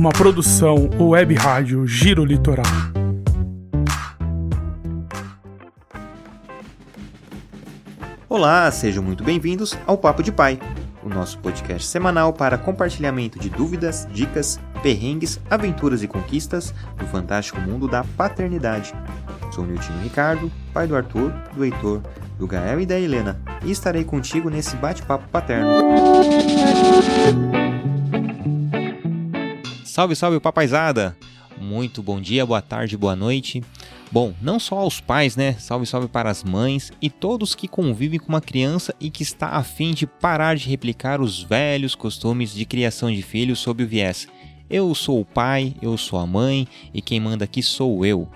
uma produção web rádio Giro Litoral. Olá, sejam muito bem-vindos ao Papo de Pai, o nosso podcast semanal para compartilhamento de dúvidas, dicas, perrengues, aventuras e conquistas do fantástico mundo da paternidade. Sou Niltinho Ricardo, pai do Arthur, do Heitor, do Gael e da Helena, e estarei contigo nesse bate-papo paterno. Salve, salve, papaizada! Muito bom dia, boa tarde, boa noite. Bom, não só aos pais, né? Salve, salve para as mães e todos que convivem com uma criança e que está a fim de parar de replicar os velhos costumes de criação de filhos sob o viés. Eu sou o pai, eu sou a mãe e quem manda aqui sou eu.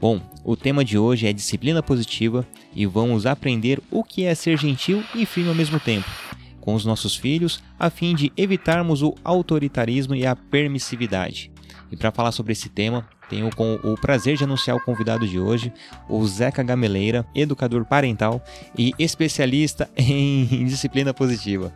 Bom, o tema de hoje é disciplina positiva e vamos aprender o que é ser gentil e firme ao mesmo tempo com os nossos filhos, a fim de evitarmos o autoritarismo e a permissividade. E para falar sobre esse tema, tenho o prazer de anunciar o convidado de hoje, o Zeca Gameleira, educador parental e especialista em disciplina positiva.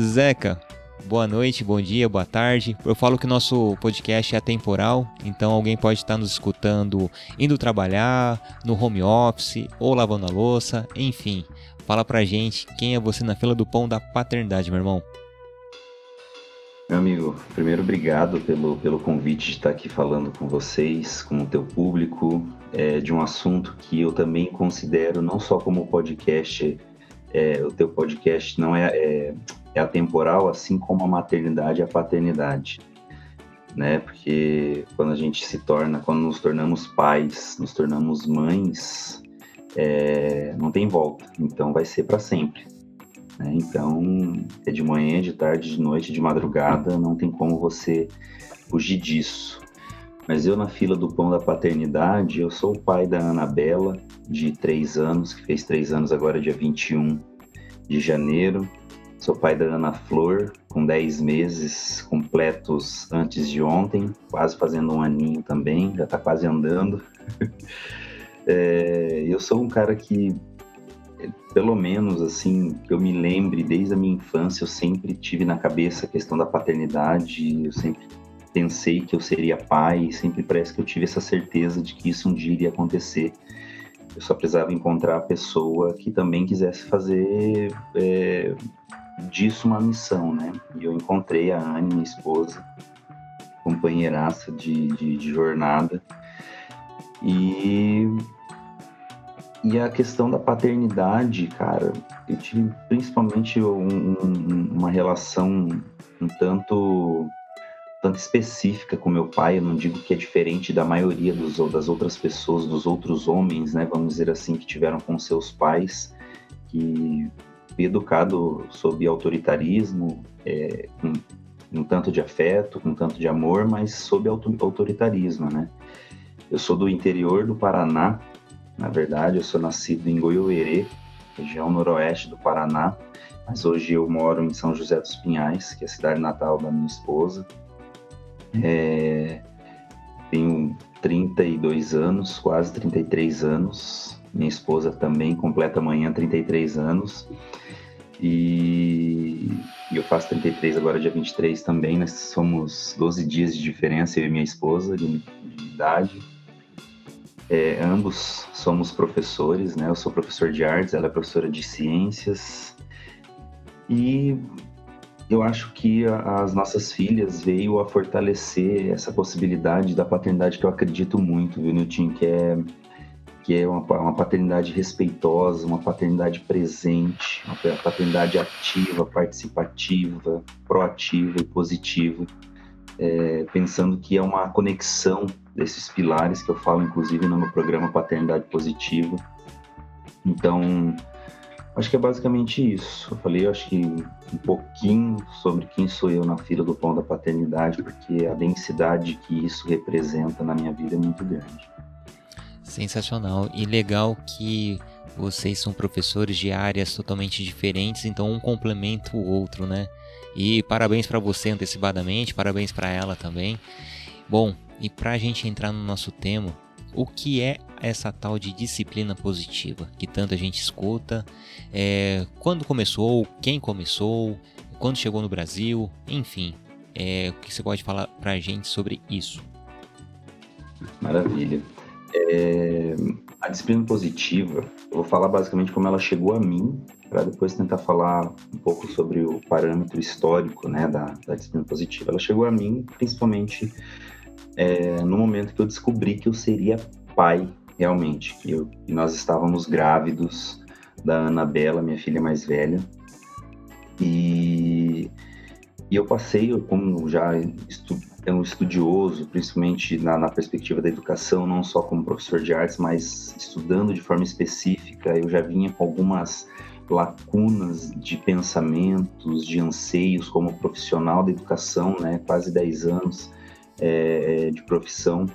Zeca, boa noite, bom dia, boa tarde. Eu falo que nosso podcast é atemporal, então alguém pode estar nos escutando indo trabalhar, no home office ou lavando a louça, enfim. Fala pra gente quem é você na fila do pão da paternidade, meu irmão. Meu amigo, primeiro obrigado pelo, pelo convite de estar aqui falando com vocês, com o teu público, é, de um assunto que eu também considero não só como podcast, é, o teu podcast não é, é, é atemporal, assim como a maternidade e a paternidade. Né? Porque quando a gente se torna, quando nos tornamos pais, nos tornamos mães, é, não tem volta, então vai ser para sempre. Né? Então, é de manhã, de tarde, de noite, de madrugada, não tem como você fugir disso. Mas eu, na fila do pão da paternidade, eu sou o pai da Anabela, de três anos, que fez três anos agora, dia 21 de janeiro. Sou pai da Ana Flor, com 10 meses completos antes de ontem, quase fazendo um aninho também, já está quase andando. é, eu sou um cara que pelo menos assim, que eu me lembre desde a minha infância, eu sempre tive na cabeça a questão da paternidade, eu sempre pensei que eu seria pai, sempre parece que eu tive essa certeza de que isso um dia iria acontecer. Eu só precisava encontrar a pessoa que também quisesse fazer é, disso uma missão, né? E eu encontrei a Anne, minha esposa, companheiraça de, de, de jornada. E e a questão da paternidade, cara, eu tive principalmente um, um, uma relação um tanto, tanto específica com meu pai. Eu não digo que é diferente da maioria dos, das outras pessoas, dos outros homens, né? Vamos dizer assim, que tiveram com seus pais, que educado sob autoritarismo, é, com um tanto de afeto, com um tanto de amor, mas sob autoritarismo, né? Eu sou do interior do Paraná, na verdade, eu sou nascido em Goiôerê, região noroeste do Paraná, mas hoje eu moro em São José dos Pinhais, que é a cidade natal da minha esposa. É, tenho 32 anos, quase 33 anos. Minha esposa também completa amanhã 33 anos. E eu faço 33 agora, dia 23 também. Nós somos 12 dias de diferença, eu e minha esposa, de, de idade. É, ambos somos professores, né? Eu sou professor de artes, ela é professora de ciências. E eu acho que a, as nossas filhas veio a fortalecer essa possibilidade da paternidade que eu acredito muito, viu, Nilton? Que é, que é uma, uma paternidade respeitosa, uma paternidade presente, uma paternidade ativa, participativa, proativa e positiva é, pensando que é uma conexão desses pilares que eu falo, inclusive, no meu programa Paternidade Positiva. Então, acho que é basicamente isso. Eu falei, eu acho que um pouquinho sobre quem sou eu na fila do pão da paternidade, porque a densidade que isso representa na minha vida é muito grande. Sensacional e legal que vocês são professores de áreas totalmente diferentes, então um complementa o outro, né? E parabéns para você antecipadamente, parabéns para ela também. Bom, e para a gente entrar no nosso tema, o que é essa tal de disciplina positiva que tanta gente escuta? É, quando começou? Quem começou? Quando chegou no Brasil? Enfim, É, o que você pode falar para a gente sobre isso? Maravilha. É, a disciplina positiva, eu vou falar basicamente como ela chegou a mim, para depois tentar falar um pouco sobre o parâmetro histórico né, da, da disciplina positiva. Ela chegou a mim principalmente é, no momento que eu descobri que eu seria pai realmente, que, eu, nós estávamos grávidos da Anabela, minha filha mais velha, e, e eu passei, como já estu, é um estudioso, principalmente na, na, perspectiva da educação, não só como professor de artes, mas estudando de forma específica, eu já vinha com algumas lacunas de pensamentos, de anseios como profissional da educação, né, quase 10 anos é, de profissão,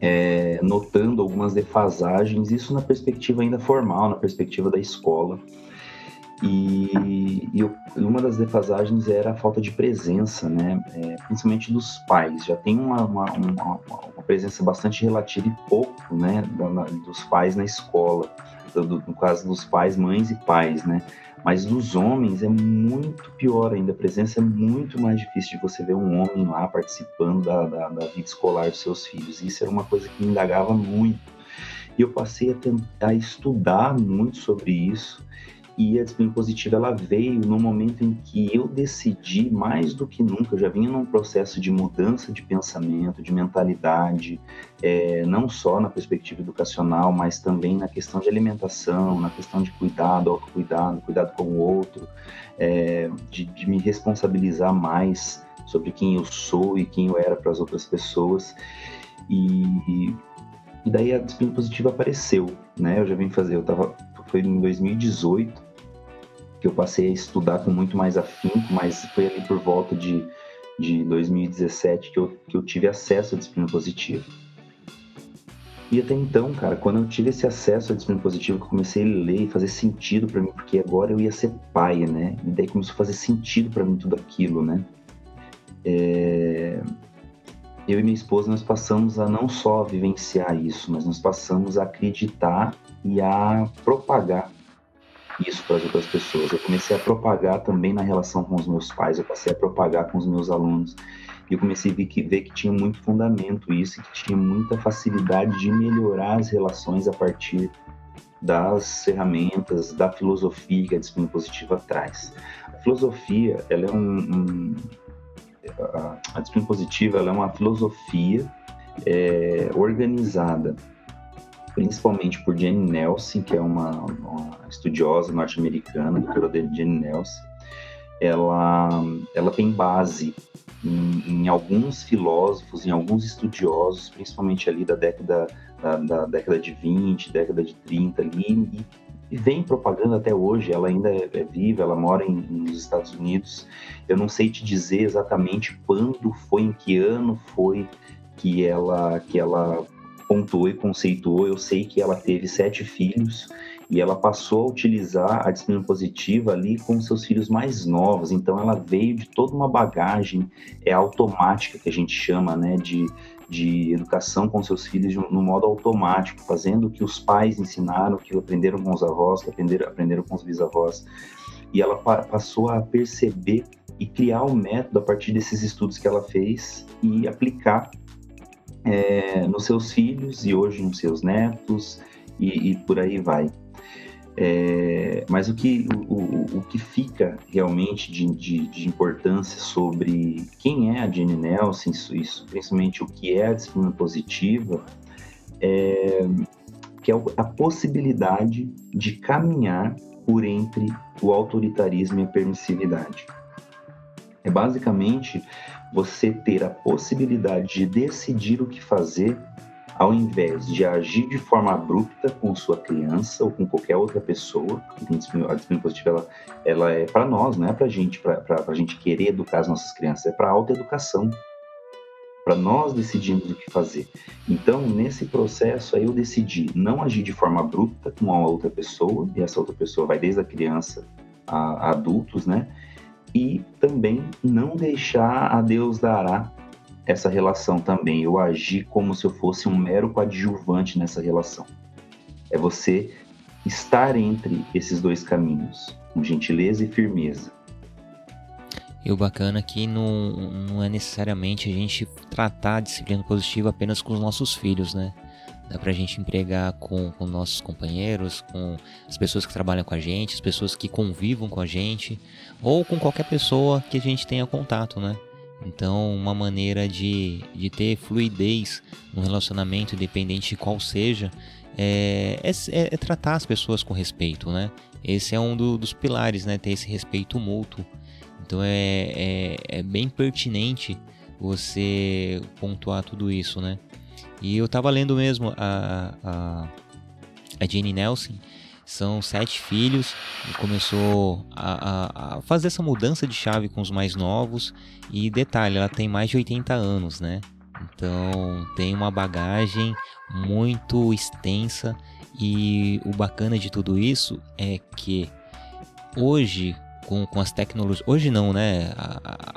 é, notando algumas defasagens, isso na perspectiva ainda formal, na perspectiva da escola. E, e, uma das defasagens era a falta de presença, né? É, principalmente dos pais. Já tem uma, uma, uma, uma presença bastante relativa e pouco né? dos pais na escola. Do, no caso dos pais, mães e pais, né? Mas dos homens é muito pior ainda. A presença é muito mais difícil de você ver um homem lá participando da, da, da vida escolar dos seus filhos. Isso era uma coisa que me indagava muito. E eu passei a tentar estudar muito sobre isso e a disciplina positiva ela veio no momento em que eu decidi mais do que nunca, eu já vinha num processo de mudança de pensamento, de mentalidade, é, não só na perspectiva educacional, mas também na questão de alimentação, na questão de cuidado, autocuidado, cuidado com o outro, é, de, de me responsabilizar mais sobre quem eu sou e quem eu era para as outras pessoas. E, e daí a disciplina positiva apareceu, né? Eu já vim fazer, eu tava, foi em 2018, que eu passei a estudar com muito mais afinco, mas foi ali por volta de, de 2017 que eu, que eu tive acesso à disciplina positiva. E até então, cara, quando eu tive esse acesso à disciplina positiva, que eu comecei a ler e fazer sentido para mim, porque agora eu ia ser pai, né? E daí começou a fazer sentido para mim tudo aquilo, né? É... Eu e minha esposa, nós passamos a não só vivenciar isso, mas nós passamos a acreditar e a propagar isso para as outras pessoas. Eu comecei a propagar também na relação com os meus pais, eu passei a propagar com os meus alunos. E eu comecei a ver que, ver que tinha muito fundamento isso, que tinha muita facilidade de melhorar as relações a partir das ferramentas, da filosofia que a disciplina positiva traz. A filosofia, ela é um, um a, a disciplina positiva, ela é uma filosofia é, organizada principalmente por Jane Nelson, que é uma, uma estudiosa norte-americana, doutora Jane Nelson. Ela, ela tem base em, em, alguns filósofos, em alguns estudiosos, principalmente ali da década, da, da década de 20, década de 30 ali, e, e vem propagando até hoje. Ela ainda é, é viva, ela mora em, nos Estados Unidos. Eu não sei te dizer exatamente quando foi, em que ano foi que ela, que ela pontuou e conceituou. Eu sei que ela teve sete filhos e ela passou a utilizar a disciplina positiva ali com seus filhos mais novos. Então, ela veio de toda uma bagagem é, automática que a gente chama, né, de, de educação com seus filhos no modo automático, fazendo o que os pais ensinaram, que aprenderam com os avós, que aprenderam, aprenderam com os bisavós. E ela pa passou a perceber e criar um método a partir desses estudos que ela fez e aplicar é, nos seus filhos e hoje nos seus netos e, e por aí vai. É, mas o que, o, o, que fica realmente de, de, de, importância sobre quem é a Jenny Nelson, isso, principalmente o que é a disciplina positiva, é, que é a possibilidade de caminhar por entre o autoritarismo e a permissividade. É basicamente você ter a possibilidade de decidir o que fazer ao invés de agir de forma abrupta com sua criança ou com qualquer outra pessoa, a disciplina positiva ela, ela é para nós, não é para gente, para a gente querer educar as nossas crianças, é para autoeducação, para nós decidirmos o que fazer. Então, nesse processo aí eu decidi não agir de forma abrupta com uma outra pessoa, e essa outra pessoa vai desde a criança a, a adultos, né? E também não deixar a Deus dará essa relação também, eu agir como se eu fosse um mero coadjuvante nessa relação. É você estar entre esses dois caminhos, com gentileza e firmeza. E o bacana é que não, não é necessariamente a gente tratar a disciplina positiva apenas com os nossos filhos, né? Dá pra gente empregar com, com nossos companheiros, com as pessoas que trabalham com a gente, as pessoas que convivam com a gente, ou com qualquer pessoa que a gente tenha contato, né? Então, uma maneira de, de ter fluidez no relacionamento, independente de qual seja, é, é, é tratar as pessoas com respeito, né? Esse é um do, dos pilares, né? Ter esse respeito mútuo. Então, é, é, é bem pertinente você pontuar tudo isso, né? E eu tava lendo mesmo a, a, a Jane Nelson, são sete filhos começou a, a, a, fazer essa mudança de chave com os mais novos. E detalhe, ela tem mais de 80 anos, né? Então tem uma bagagem muito extensa. E o bacana de tudo isso é que hoje, com, com as tecnologias. Hoje não, né?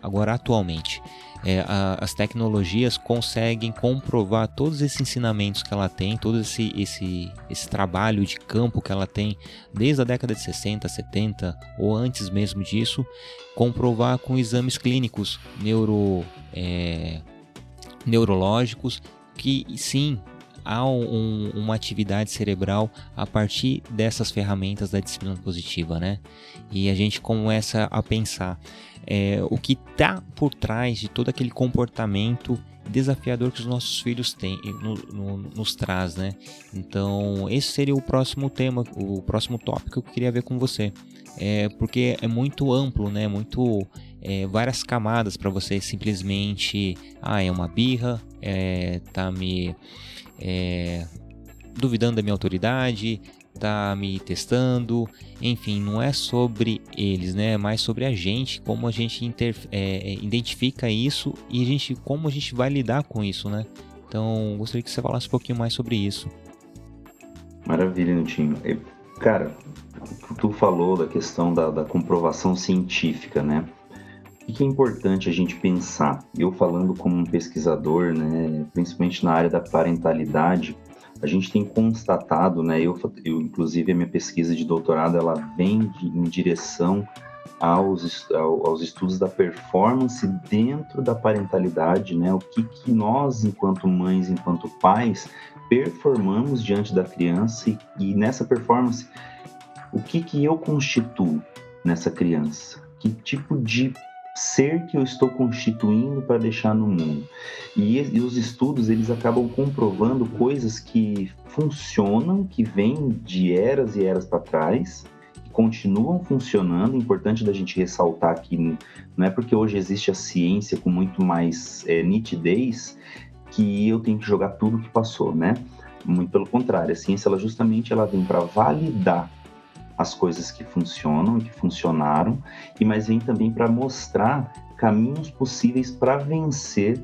Agora atualmente é, a, as tecnologias conseguem comprovar todos esses ensinamentos que ela tem, todo esse, esse, esse trabalho de campo que ela tem desde a década de 60, 70 ou antes mesmo disso, comprovar com exames clínicos neuro, é, neurológicos que sim há um, uma atividade cerebral a partir dessas ferramentas da disciplina positiva, né? E a gente começa a pensar é, o que está por trás de todo aquele comportamento desafiador que os nossos filhos têm, no, no, nos traz, né? Então, esse seria o próximo tema, o próximo tópico que eu queria ver com você. É, porque é muito amplo, né? Muito é, várias camadas para você simplesmente, ah, é uma birra, é, tá me é, duvidando da minha autoridade, tá me testando, enfim, não é sobre eles, né? É mais sobre a gente, como a gente inter, é, identifica isso e a gente, como a gente vai lidar com isso, né? Então, gostaria que você falasse um pouquinho mais sobre isso. Maravilha, Nutinho. Cara, tu falou da questão da, da comprovação científica, né? O que é importante a gente pensar? Eu falando como um pesquisador, né, principalmente na área da parentalidade, a gente tem constatado, né, eu, eu inclusive a minha pesquisa de doutorado, ela vem de, em direção aos, aos estudos da performance dentro da parentalidade, né, o que, que nós, enquanto mães, enquanto pais, performamos diante da criança e, e nessa performance, o que, que eu constituo nessa criança? Que tipo de ser que eu estou constituindo para deixar no mundo. E, e, os estudos eles acabam comprovando coisas que funcionam, que vêm de eras e eras para trás, que continuam funcionando. Importante da gente ressaltar que não é porque hoje existe a ciência com muito mais é, nitidez que eu tenho que jogar tudo que passou, né? Muito pelo contrário, a ciência ela justamente ela vem para validar as coisas que funcionam e que funcionaram, e mas vem também para mostrar caminhos possíveis para vencer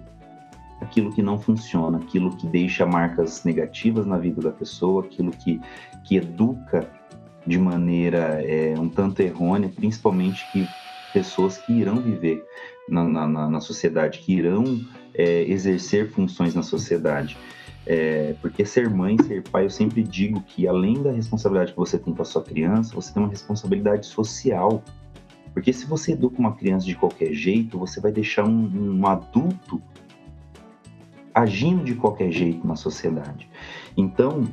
aquilo que não funciona, aquilo que deixa marcas negativas na vida da pessoa, aquilo que, que educa de maneira é, um tanto errônea, principalmente que pessoas que irão viver na, na, na sociedade, que irão é, exercer funções na sociedade. É, porque ser mãe, ser pai, eu sempre digo que além da responsabilidade que você tem com a sua criança, você tem uma responsabilidade social. Porque se você educa uma criança de qualquer jeito, você vai deixar um, um adulto agindo de qualquer jeito na sociedade. Então,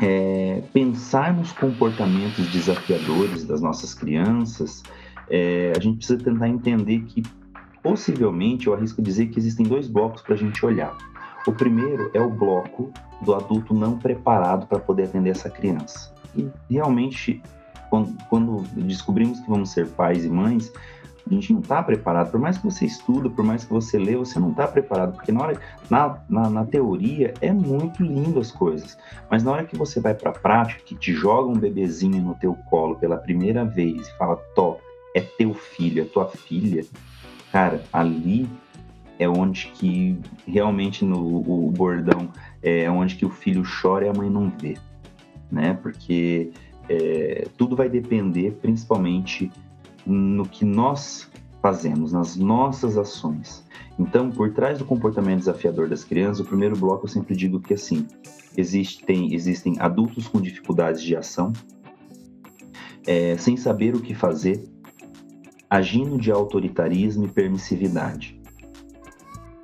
é, pensar nos comportamentos desafiadores das nossas crianças, é, a gente precisa tentar entender que, possivelmente, eu arrisco dizer que existem dois blocos para a gente olhar. O primeiro é o bloco do adulto não preparado para poder atender essa criança. E realmente, quando, quando descobrimos que vamos ser pais e mães, a gente não está preparado. Por mais que você estuda, por mais que você lê, você não está preparado. Porque na, hora, na, na, na, teoria é muito lindo as coisas. Mas na hora que você vai para a prática, que te joga um bebezinho no teu colo pela primeira vez e fala, Tó, é teu filho, é tua filha. Cara, ali é onde que realmente no o bordão é onde que o filho chora e a mãe não vê, né? Porque é, tudo vai depender principalmente no que nós fazemos, nas nossas ações. Então, por trás do comportamento desafiador das crianças, o primeiro bloco eu sempre digo que assim existem existem adultos com dificuldades de ação, é, sem saber o que fazer, agindo de autoritarismo e permissividade.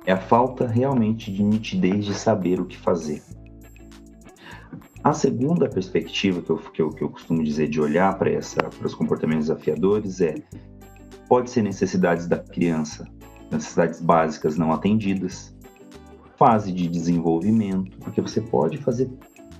É a falta realmente de nitidez de saber o que fazer. A segunda perspectiva que eu, que eu, que eu costumo dizer de olhar para os comportamentos desafiadores é pode ser necessidades da criança, necessidades básicas não atendidas, fase de desenvolvimento, porque você pode fazer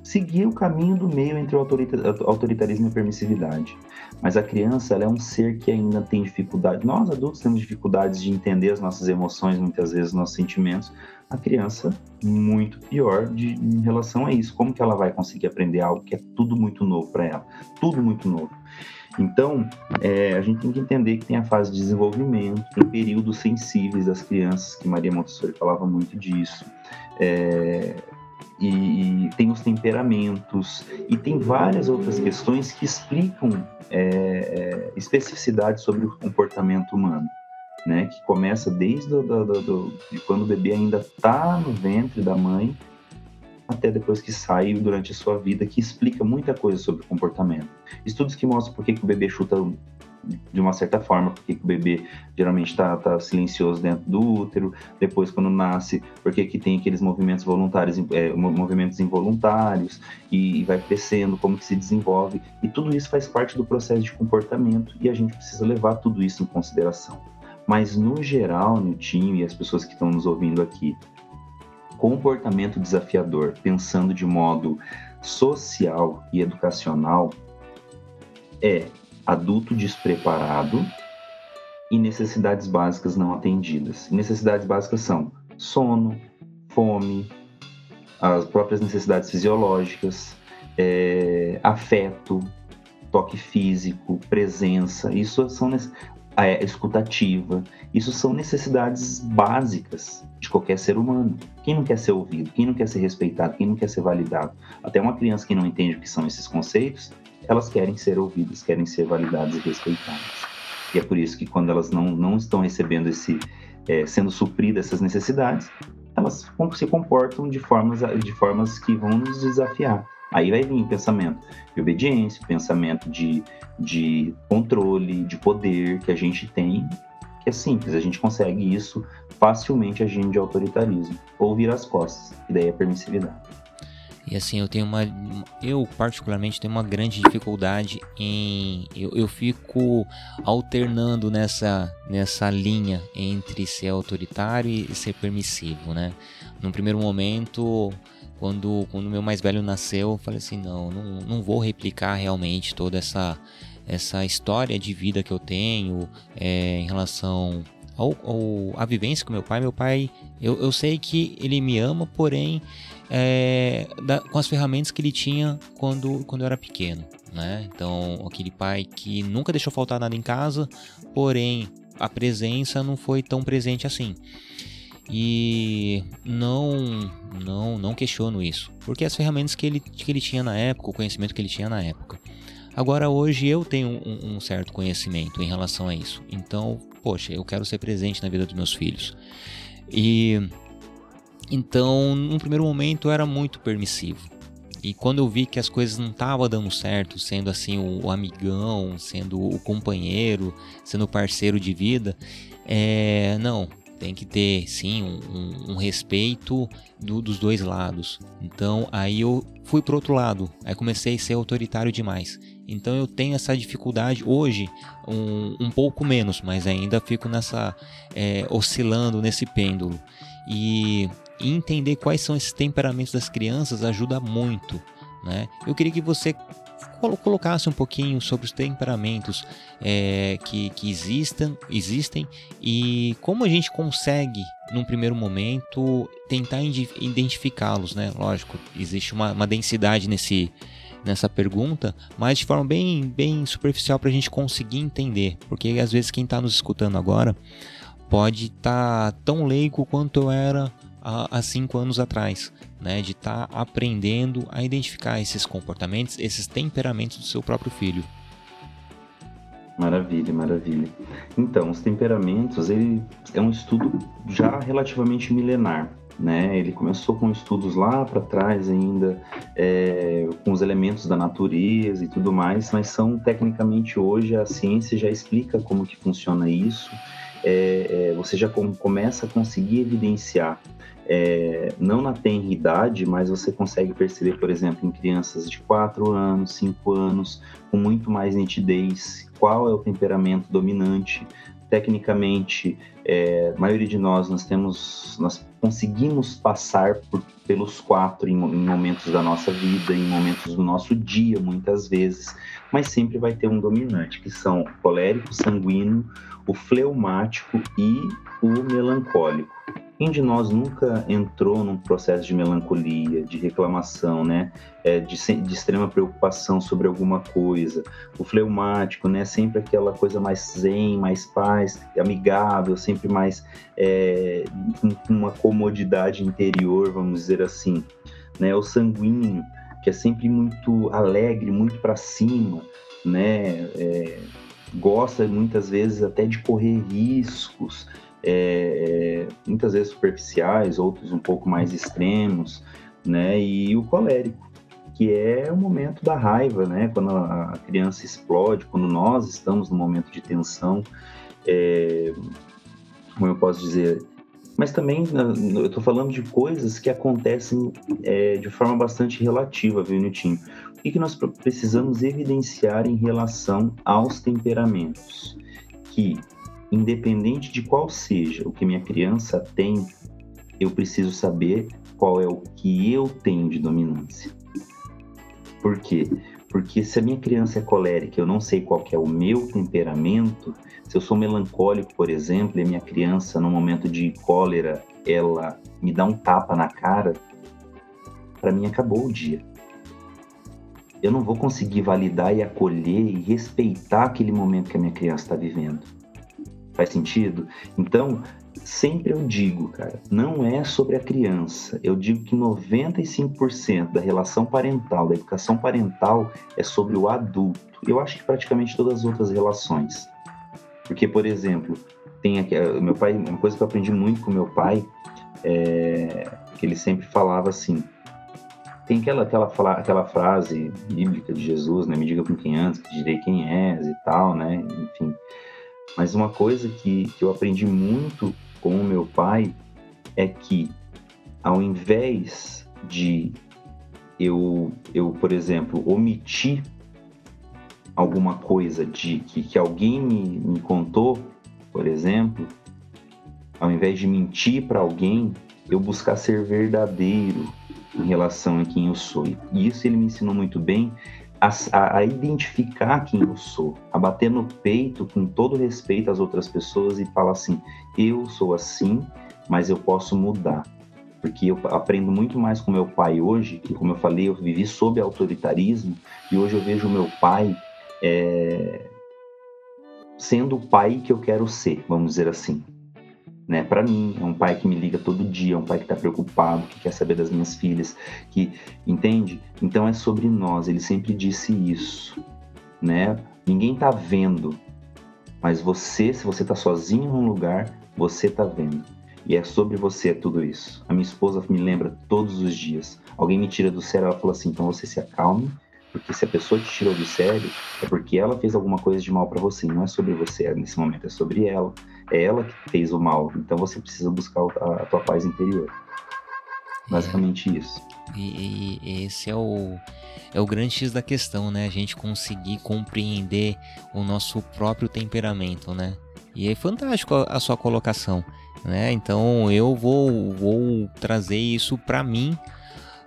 seguir o caminho do meio entre o autoritarismo e a permissividade. Mas a criança é um ser que ainda tem dificuldade. Nós adultos temos dificuldades de entender as nossas emoções, muitas vezes nossos sentimentos. A criança muito pior de, em relação a isso. Como que ela vai conseguir aprender algo que é tudo muito novo para ela? Tudo muito novo. Então, é, a gente tem que entender que tem a fase de desenvolvimento, tem períodos sensíveis das crianças, que Maria Montessori falava muito disso. É, e, e, tem os temperamentos, e tem várias outras questões que explicam é, é, especificidades sobre o comportamento humano. Né, que começa desde do, do, do, de quando o bebê ainda está no ventre da mãe até depois que sai durante a sua vida, que explica muita coisa sobre o comportamento. Estudos que mostram por que, que o bebê chuta de uma certa forma, porque o bebê geralmente está tá silencioso dentro do útero, depois quando nasce, porque que tem aqueles movimentos voluntários, é, movimentos involuntários, e, e, vai crescendo, como que se desenvolve, e tudo isso faz parte do processo de comportamento, e a gente precisa levar tudo isso em consideração. Mas no geral, Niltinho e as pessoas que estão nos ouvindo aqui, comportamento desafiador, pensando de modo social e educacional, é adulto despreparado e necessidades básicas não atendidas. necessidades básicas são sono, fome, as próprias necessidades fisiológicas, é, afeto, toque físico, presença. Isso são é, escutativa. Isso são necessidades básicas de qualquer ser humano. Quem não quer ser ouvido? Quem não quer ser respeitado? Quem não quer ser validado? Até uma criança que não entende o que são esses conceitos elas querem ser ouvidas, querem ser validadas e respeitadas. E é por isso que quando elas não, não estão recebendo esse, é, sendo supridas essas necessidades, elas se comportam de formas, de formas que vão nos desafiar. Aí vai vir o pensamento de obediência, o pensamento de, de controle, de poder que a gente tem, que é simples, a gente consegue isso facilmente agindo de autoritarismo, ou virar as costas, que daí é permissividade. E assim, eu tenho uma. Eu, particularmente, tenho uma grande dificuldade em. Eu, eu fico alternando nessa, nessa linha entre ser autoritário e ser permissivo, né? Num primeiro momento, quando o meu mais velho nasceu, eu falei assim: não, não, não vou replicar realmente toda essa, essa história de vida que eu tenho é, em relação ao, ao, a vivência com meu pai. Meu pai, eu, eu sei que ele me ama, porém é, da, com as ferramentas que ele tinha quando, quando era pequeno. Né? Então, aquele pai que nunca deixou faltar nada em casa, porém a presença não foi tão presente assim. E não, não, não questiono isso, porque as ferramentas que ele, que ele tinha na época, o conhecimento que ele tinha na época. Agora, hoje eu tenho um, um certo conhecimento em relação a isso, então, poxa, eu quero ser presente na vida dos meus filhos. E então, num primeiro momento, eu era muito permissivo. E quando eu vi que as coisas não estavam dando certo, sendo assim o, amigão, sendo o companheiro, sendo o parceiro de vida, é, não, tem que ter sim um, um, um respeito do, dos dois lados. Então aí eu fui pro outro lado, aí comecei a ser autoritário demais. Então eu tenho essa dificuldade hoje, um, um pouco menos, mas ainda fico nessa é, oscilando nesse pêndulo. E e entender quais são esses temperamentos das crianças ajuda muito. Né? Eu queria que você colocasse um pouquinho sobre os temperamentos é, que, que existam, existem e como a gente consegue, num primeiro momento, tentar identificá-los. Né? Lógico, existe uma, uma densidade nesse, nessa pergunta, mas de forma bem, bem superficial para a gente conseguir entender, porque às vezes quem está nos escutando agora pode estar tá tão leigo quanto eu era há, cinco anos atrás, né? De estar tá aprendendo a identificar esses comportamentos, esses temperamentos do seu próprio filho. Maravilha, maravilha. Então, os temperamentos, ele é um estudo já relativamente milenar. né? Ele começou com estudos lá para trás ainda, é, com os elementos da natureza e tudo mais, mas são tecnicamente hoje a ciência já explica como que funciona isso. É, é, você já com, começa a conseguir evidenciar, é, não na tenridade, mas você consegue perceber, por exemplo, em crianças de 4 anos, 5 anos, com muito mais nitidez, qual é o temperamento dominante. Tecnicamente, é, a maioria de nós, nós temos, nós conseguimos passar por, pelos quatro em, em, momentos da nossa vida, em momentos do nosso dia, muitas vezes, mas sempre vai ter um dominante, que são o colérico, sanguíneo, o fleumático e o melancólico. Quem de nós nunca entrou num processo de melancolia, de reclamação, né? É, de, de, extrema preocupação sobre alguma coisa? O fleumático, né? Sempre aquela coisa mais zen, mais paz, amigável, sempre mais é, uma comodidade interior, vamos dizer assim. Né? O sanguíneo, que é sempre muito alegre, muito para cima, né? É, gosta muitas vezes até de correr riscos, é, muitas vezes superficiais, outros um pouco mais extremos, né? E o colérico, que é o momento da raiva, né? Quando a criança explode, quando nós estamos no momento de tensão, é, como eu posso dizer, mas também eu estou falando de coisas que acontecem é, de forma bastante relativa, viu, Nilton? O que nós precisamos evidenciar em relação aos temperamentos? Que independente de qual seja o que minha criança tem, eu preciso saber qual é o que eu tenho de dominância. Por quê? Porque se a minha criança é colérica, eu não sei qual é o meu temperamento, se eu sou melancólico, por exemplo, e a minha criança, no momento de cólera, ela me dá um tapa na cara, para mim acabou o dia. Eu não vou conseguir validar e acolher e respeitar aquele momento que a minha criança está vivendo. Faz sentido? Então, sempre eu digo, cara, não é sobre a criança. Eu digo que 95% da relação parental, da educação parental, é sobre o adulto. Eu acho que praticamente todas as outras relações. Porque, por exemplo, tem aqui, meu pai, uma coisa que eu aprendi muito com meu pai, é que ele sempre falava assim, tem aquela, aquela, aquela frase bíblica de Jesus, né? Me diga com quem antes, que direi quem és e tal, né? Enfim. Mas uma coisa que, que eu aprendi muito com o meu pai é que, ao invés de eu, eu por exemplo, omitir alguma coisa de que, que alguém me, me contou, por exemplo, ao invés de mentir para alguém, eu buscar ser verdadeiro em relação a quem eu sou. E isso ele me ensinou muito bem a, a, identificar quem eu sou, a bater no peito com todo respeito às outras pessoas e falar assim: eu sou assim, mas eu posso mudar. Porque eu aprendo muito mais com meu pai hoje, que, como eu falei, eu vivi sob autoritarismo, e hoje eu vejo meu pai é, sendo o pai que eu quero ser, vamos dizer assim né? Para mim, é um pai que me liga todo dia, é um pai que está preocupado, que quer saber das minhas filhas, que entende? Então é sobre nós. Ele sempre disse isso, né? Ninguém tá vendo, mas você, se você tá sozinho num lugar, você tá vendo. E é sobre você tudo isso. A minha esposa me lembra todos os dias. Alguém me tira do sério, ela fala assim: então você se acalme, porque se a pessoa te tirou do sério, é porque ela fez alguma coisa de mal para você. Não é sobre você nesse momento, é sobre ela ela que fez o mal. Então você precisa buscar a, a tua paz interior. Basicamente é. isso. E, e, esse é o, é o grande X da questão, né? A gente conseguir compreender o nosso próprio temperamento, né? E é fantástico a, a sua colocação, né? Então eu vou, vou trazer isso para mim,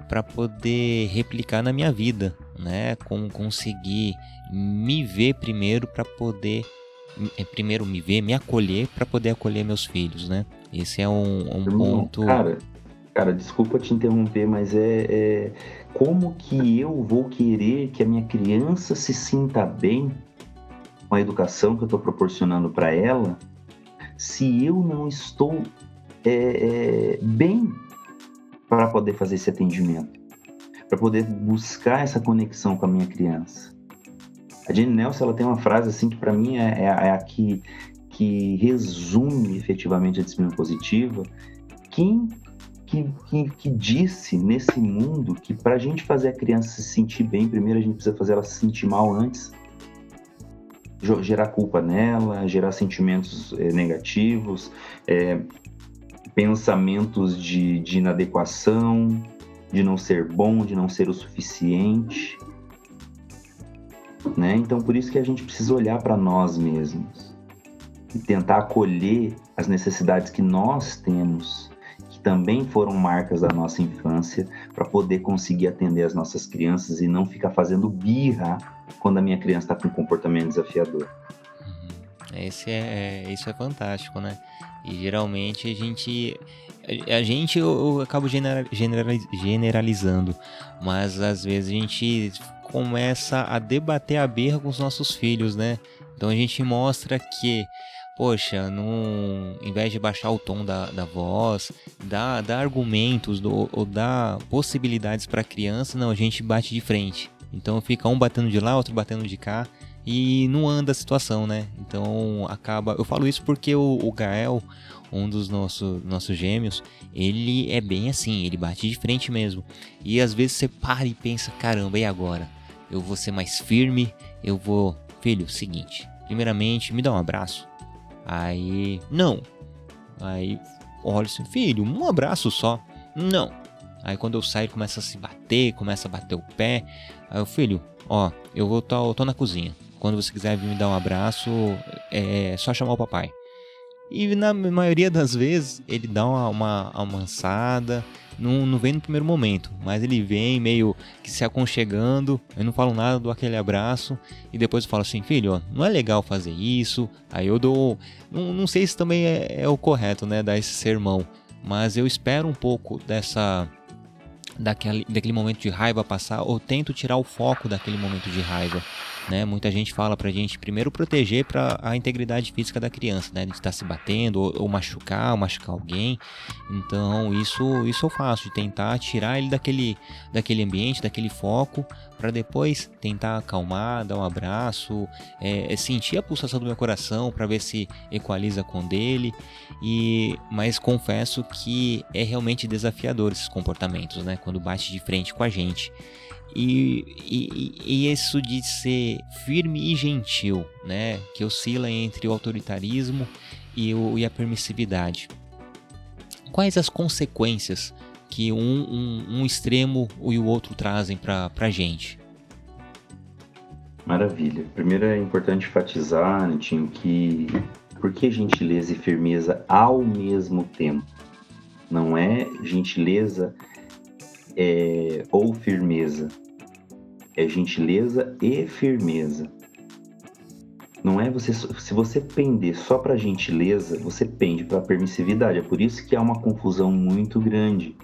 para poder replicar na minha vida, né? Como conseguir me ver primeiro para poder primeiro me ver, me acolher para poder acolher meus filhos, né? Esse é um, um ponto. Cara, cara, desculpa te interromper, mas é, é como que eu vou querer que a minha criança se sinta bem com a educação que eu estou proporcionando para ela, se eu não estou é, é, bem para poder fazer esse atendimento, para poder buscar essa conexão com a minha criança. A Jane Nelson ela tem uma frase assim que para mim é, é, é, a que, que resume efetivamente a disciplina positiva. Quem que, que, que disse nesse mundo que para a gente fazer a criança se sentir bem, primeiro a gente precisa fazer ela se sentir mal antes? Gerar culpa nela, gerar sentimentos é, negativos, é, pensamentos de, de inadequação, de não ser bom, de não ser o suficiente. Né? Então, por isso que a gente precisa olhar para nós mesmos e tentar acolher as necessidades que nós temos, que também foram marcas da nossa infância, para poder conseguir atender as nossas crianças e não ficar fazendo birra quando a minha criança está com um comportamento desafiador. Uhum. Esse é, é, isso é fantástico, né? E geralmente a gente a gente eu, eu acabo generalizando, mas às vezes a gente começa a debater a berra com os nossos filhos, né? Então a gente mostra que, poxa, no, em vez de baixar o tom da, da voz, dar, dar argumentos do, ou dar possibilidades para a criança, não, a gente bate de frente. Então fica um batendo de lá, outro batendo de cá e não anda a situação, né? Então acaba. Eu falo isso porque o, o Gael, um dos nossos nossos gêmeos, ele é bem assim, ele bate de frente mesmo. E às vezes você para e pensa, caramba, e agora? Eu vou ser mais firme, eu vou, filho, seguinte, primeiramente, me dá um abraço. Aí, não. Aí, olha assim, filho, um abraço só. Não. Aí quando eu saio, começa a se bater, começa a bater o pé. Aí o filho, ó, eu vou tô, tô na cozinha. Quando você quiser vir me dar um abraço, é só chamar o papai. E na maioria das vezes ele dá uma, uma amansada, não, não vem no primeiro momento, mas ele vem meio que se aconchegando, eu não falo nada, dou aquele abraço e depois eu falo assim, filho, ó, não é legal fazer isso. Aí eu dou, não, não sei se também é, é o correto, né, dar esse sermão, mas eu espero um pouco dessa daquele, daquele momento de raiva passar ou tento tirar o foco daquele momento de raiva. Né? Muita gente fala pra gente primeiro proteger para a integridade física da criança, né? De estar se batendo ou, ou, machucar, ou machucar alguém. Então, isso isso eu faço, de tentar tirar ele daquele, daquele ambiente, daquele foco, para depois tentar acalmar, dar um abraço, é, é sentir a pulsação do meu coração para ver se equaliza com o dele. E mas confesso que é realmente desafiador esses comportamentos, né? Quando bate de frente com a gente. E, e, e, isso de ser firme e gentil, né? Que oscila entre o autoritarismo e, o, e a permissividade. Quais as consequências que um, um, um extremo e o outro trazem para a gente? Maravilha. Primeiro é importante enfatizar, Netinho, que por que gentileza e firmeza ao mesmo tempo? Não é gentileza é, ou firmeza é gentileza e firmeza. Não é você se você pender só para gentileza, você pende para permissividade. É por isso que há uma confusão muito grande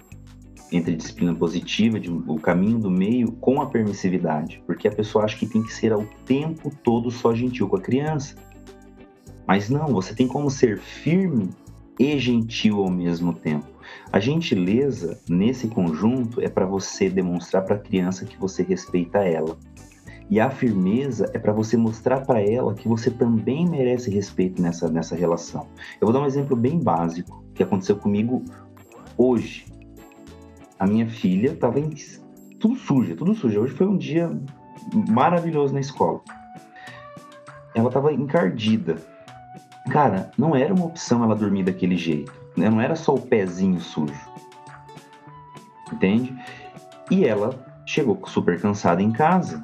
entre disciplina positiva, de, o caminho do meio, com a permissividade, porque a pessoa acha que tem que ser ao tempo todo só gentil com a criança. Mas não, você tem como ser firme e gentil ao mesmo tempo. A gentileza, nesse conjunto, é para você demonstrar para a criança que você respeita ela. E a firmeza é para você mostrar para ela que você também merece respeito nessa, nessa relação. Eu vou dar um exemplo bem básico que aconteceu comigo hoje. A minha filha estava tudo suja, tudo suja. Hoje foi um dia maravilhoso na escola. Ela estava encardida. Cara, não era uma opção ela dormir daquele jeito. Né? Não era só o pezinho sujo. Entende? E ela chegou super cansada em casa.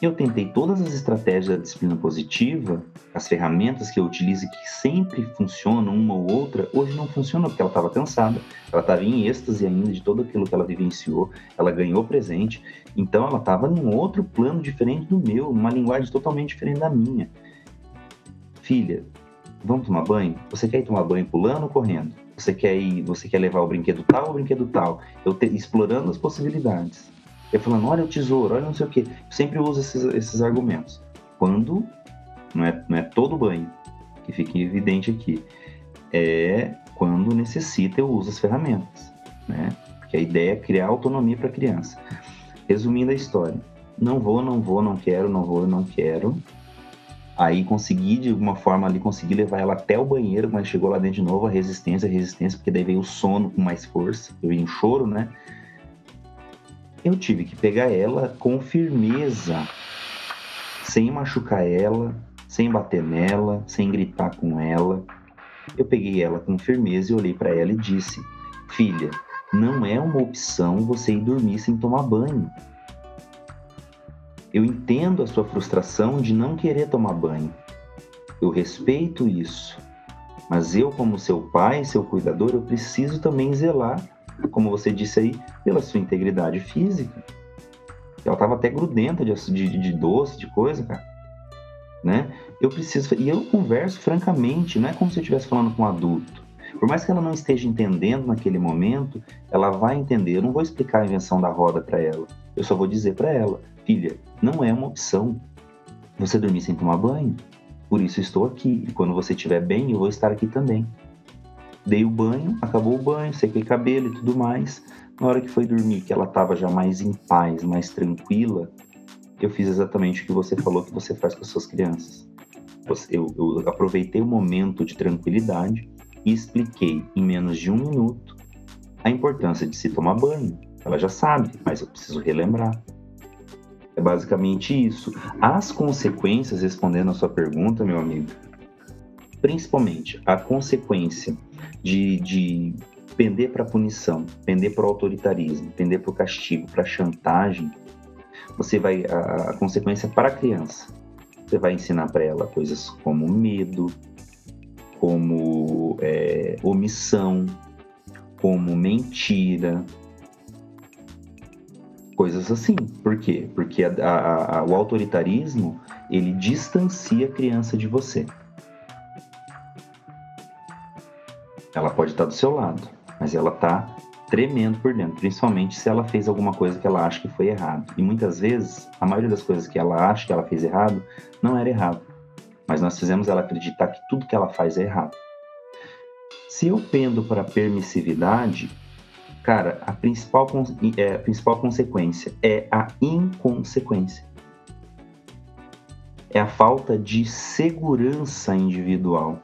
Eu tentei todas as estratégias da disciplina positiva, as ferramentas que eu utilizo que sempre funcionam, uma ou outra, hoje não funcionou porque ela estava cansada, ela estava em êxtase ainda de tudo aquilo que ela vivenciou, ela ganhou presente, então ela estava num outro plano diferente do meu, numa linguagem totalmente diferente da minha. Filha, Vamos tomar banho? Você quer ir tomar banho pulando ou correndo? Você quer ir, você quer levar o brinquedo tal ou o brinquedo tal? Eu te, explorando as possibilidades. Eu falando, olha o tesouro, olha não sei o que. Eu sempre uso esses, esses argumentos. Quando não é, não é todo banho, que fique evidente aqui, é quando necessita eu uso as ferramentas, né? Porque a ideia é criar autonomia para a criança. Resumindo a história, não vou, não vou, não quero, não vou, não quero Aí consegui, de alguma forma ali, consegui levar ela até o banheiro, mas chegou lá dentro de novo, a resistência, a resistência, porque daí veio o sono com mais força, veio um choro, né? Eu tive que pegar ela com firmeza, sem machucar ela, sem bater nela, sem gritar com ela. Eu peguei ela com firmeza e olhei para ela e disse: Filha, não é uma opção você ir dormir sem tomar banho. Eu entendo a sua frustração de não querer tomar banho. Eu respeito isso. Mas eu, como seu pai, seu cuidador, eu preciso também zelar, como você disse aí, pela sua integridade física. Ela estava até grudenta de, de, de doce, de coisa, cara. Né? Eu preciso. E eu converso francamente, não é como se eu estivesse falando com um adulto. Por mais que ela não esteja entendendo naquele momento, ela vai entender. Eu não vou explicar a invenção da roda para ela. Eu só vou dizer para ela: Filha, não é uma opção você dormir sem tomar banho. Por isso estou aqui. E quando você estiver bem, eu vou estar aqui também. Dei o banho, acabou o banho, sequei cabelo e tudo mais. Na hora que foi dormir, que ela estava já mais em paz, mais tranquila, eu fiz exatamente o que você falou que você faz com as suas crianças. Eu, eu aproveitei o momento de tranquilidade e expliquei em menos de um minuto a importância de se tomar banho. Ela já sabe, mas eu preciso relembrar. É basicamente isso. As consequências, respondendo a sua pergunta, meu amigo, principalmente a consequência de, de pender para punição, pender para o autoritarismo, pender para o castigo, para chantagem, você vai a, a consequência para a criança. Você vai ensinar para ela coisas como medo, como é, omissão, como mentira, coisas assim. Por quê? Porque a, a, a, o autoritarismo ele distancia a criança de você. Ela pode estar do seu lado, mas ela está tremendo por dentro, principalmente se ela fez alguma coisa que ela acha que foi errado. E muitas vezes, a maioria das coisas que ela acha que ela fez errado não era errado, mas nós fizemos ela acreditar que tudo que ela faz é errado. Se eu pendo para permissividade, Cara, a principal, é, a principal consequência é a inconsequência. É a falta de segurança individual.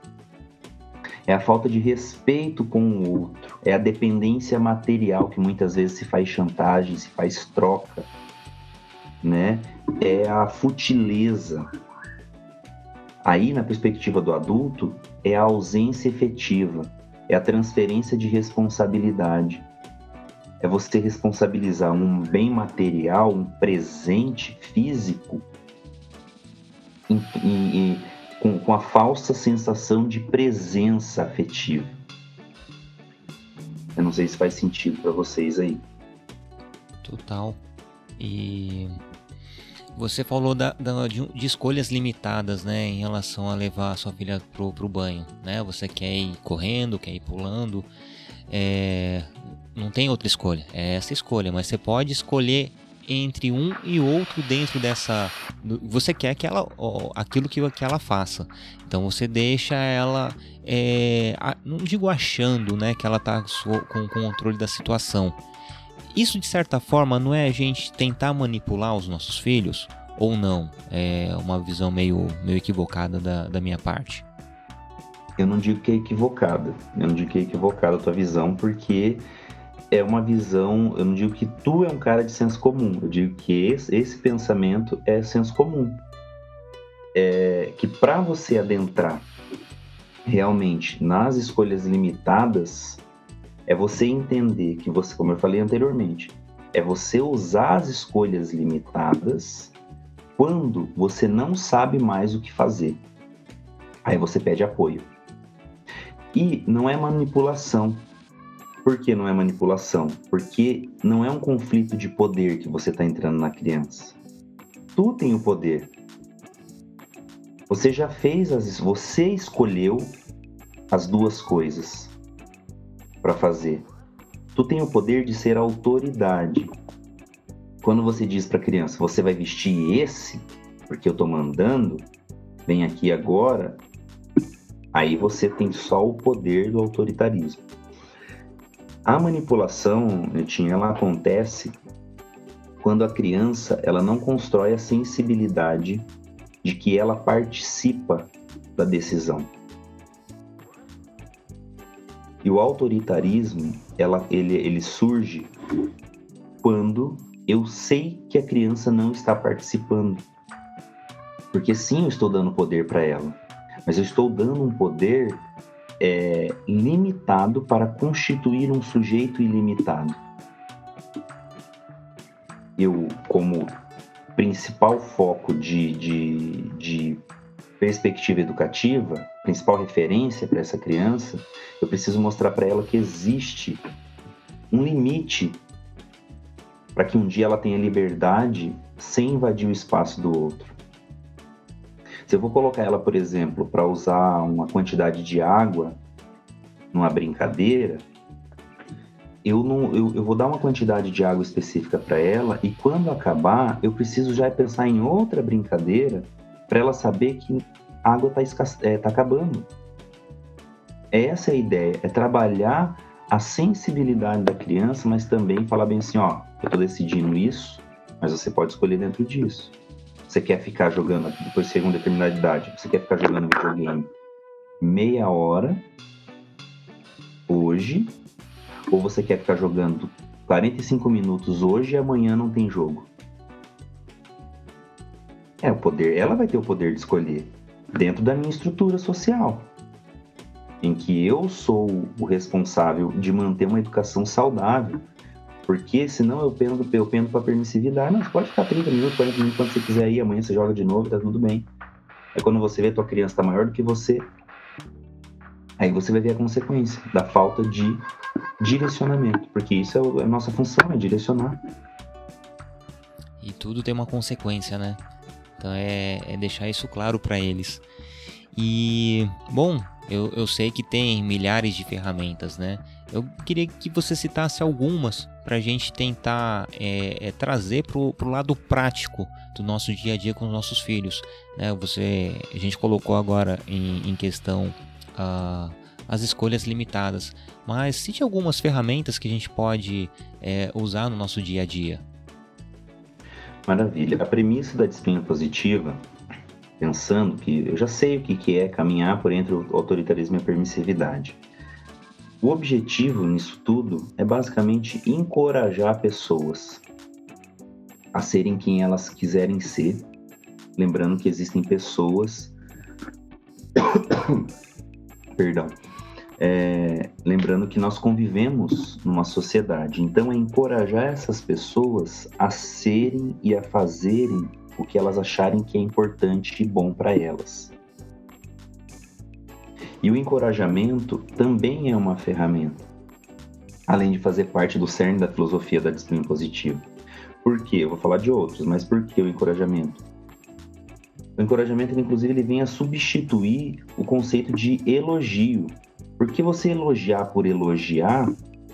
É a falta de respeito com o outro. É a dependência material que muitas vezes se faz chantagem, se faz troca. Né? É a futileza. Aí, na perspectiva do adulto, é a ausência efetiva, é a transferência de responsabilidade é você responsabilizar um bem material, um presente físico, em, em, em, com, com a falsa sensação de presença afetiva. Eu não sei se faz sentido para vocês aí. Total. E você falou da, da, de, de, escolhas limitadas, né, em relação a levar a sua filha pro, pro banho, né? Você quer ir correndo, quer ir pulando, é, não tem outra escolha, é essa escolha, mas você pode escolher entre um e outro dentro dessa. Você quer que ela. aquilo que, que ela faça. Então você deixa ela. É, não digo achando né, que ela está com o controle da situação. Isso de certa forma não é a gente tentar manipular os nossos filhos? Ou não? É uma visão meio, meio equivocada da, da minha parte. Eu não digo que é equivocada. Eu não digo que é equivocada a tua visão, porque é uma visão, eu não digo que tu é um cara de senso comum, eu digo que esse, esse pensamento é senso comum. É que para você adentrar realmente nas escolhas limitadas, é você entender que você, como eu falei anteriormente, é você usar as escolhas limitadas quando você não sabe mais o que fazer. Aí você pede apoio. E não é manipulação, por que não é manipulação? Porque não é um conflito de poder que você está entrando na criança. Tu tem o poder. Você já fez as. Você escolheu as duas coisas para fazer. Tu tem o poder de ser autoridade. Quando você diz para a criança, você vai vestir esse, porque eu estou mandando, vem aqui agora, aí você tem só o poder do autoritarismo. A manipulação, Netinho, ela acontece quando a criança ela não constrói a sensibilidade de que ela participa da decisão. E o autoritarismo, ela, ele, ele surge quando eu sei que a criança não está participando. Porque sim, eu estou dando poder para ela, mas eu estou dando um poder é, limitado para constituir um sujeito ilimitado. Eu, como principal foco de, de, de perspectiva educativa, principal referência para essa criança, eu preciso mostrar para ela que existe um limite para que um dia ela tenha liberdade sem invadir o espaço do outro. Se eu vou colocar ela, por exemplo, para usar uma quantidade de água numa brincadeira, eu, não, eu, eu vou dar uma quantidade de água específica para ela e quando acabar, eu preciso já pensar em outra brincadeira para ela saber que a água está é, tá acabando. Essa é a ideia, é trabalhar a sensibilidade da criança, mas também falar bem assim, ó, eu estou decidindo isso, mas você pode escolher dentro disso. Você quer ficar jogando, depois de uma determinada idade, você quer ficar jogando videogame meia hora hoje ou você quer ficar jogando 45 minutos hoje e amanhã não tem jogo? É o poder, ela vai ter o poder de escolher dentro da minha estrutura social, em que eu sou o responsável de manter uma educação saudável, porque senão eu pendo, eu pendo para permissividade. Não, você pode ficar 30 minutos, 40 minutos quando você quiser ir, amanhã você joga de novo, tá tudo bem. Aí quando você vê tua criança tá maior do que você, aí você vai ver a consequência da falta de direcionamento, porque isso é a nossa função, é direcionar. E tudo tem uma consequência, né? Então é, é deixar isso claro para eles. E, bom, eu, eu sei que tem milhares de ferramentas, né? Eu queria que você citasse algumas para a gente tentar é, é, trazer para o lado prático do nosso dia a dia com os nossos filhos. Né? Você, a gente colocou agora em, em questão uh, as escolhas limitadas. Mas cite algumas ferramentas que a gente pode é, usar no nosso dia a dia. Maravilha. A premissa da disciplina positiva, pensando que eu já sei o que é caminhar por entre o autoritarismo e a permissividade. O objetivo nisso tudo é basicamente encorajar pessoas a serem quem elas quiserem ser, lembrando que existem pessoas perdão, é, lembrando que nós convivemos numa sociedade, então é encorajar essas pessoas a serem e a fazerem o que elas acharem que é importante e bom para elas. E o encorajamento também é uma ferramenta, além de fazer parte do cerne da filosofia da disciplina positiva. Por quê? Eu vou falar de outros, mas por que o encorajamento? O encorajamento, inclusive, ele vem a substituir o conceito de elogio, porque você elogiar por elogiar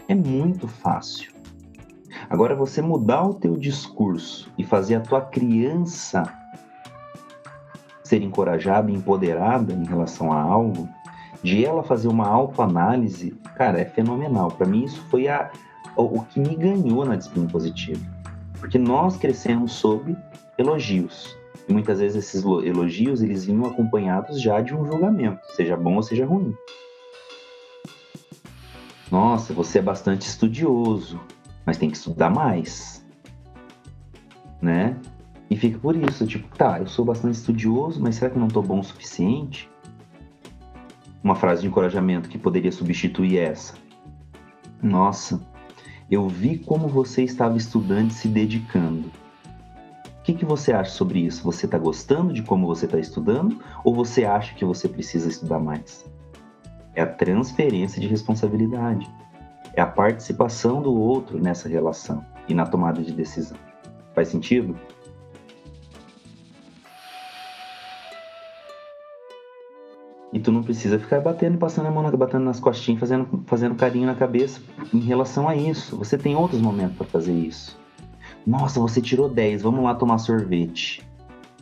é muito fácil. Agora você mudar o teu discurso e fazer a tua criança ser encorajada empoderada em relação a algo, de ela fazer uma autoanálise, cara, é fenomenal. Para mim isso foi a, o, o que me ganhou na disciplina positiva. Porque nós crescemos sob elogios. E muitas vezes esses elogios eles vinham acompanhados já de um julgamento, seja bom ou seja ruim. Nossa, você é bastante estudioso, mas tem que estudar mais. Né? E fica por isso, tipo, tá, eu sou bastante estudioso, mas será que eu não tô bom o suficiente? Uma frase de encorajamento que poderia substituir essa. Nossa, eu vi como você estava estudando e se dedicando. O que, que você acha sobre isso? Você está gostando de como você está estudando ou você acha que você precisa estudar mais? é a transferência de responsabilidade, é a participação do outro nessa relação e na tomada de decisão. Faz sentido? Tu não precisa ficar batendo, passando a mão, batendo nas costinhas, fazendo, fazendo carinho na cabeça em relação a isso. Você tem outros momentos para fazer isso. Nossa, você tirou 10, vamos lá tomar sorvete.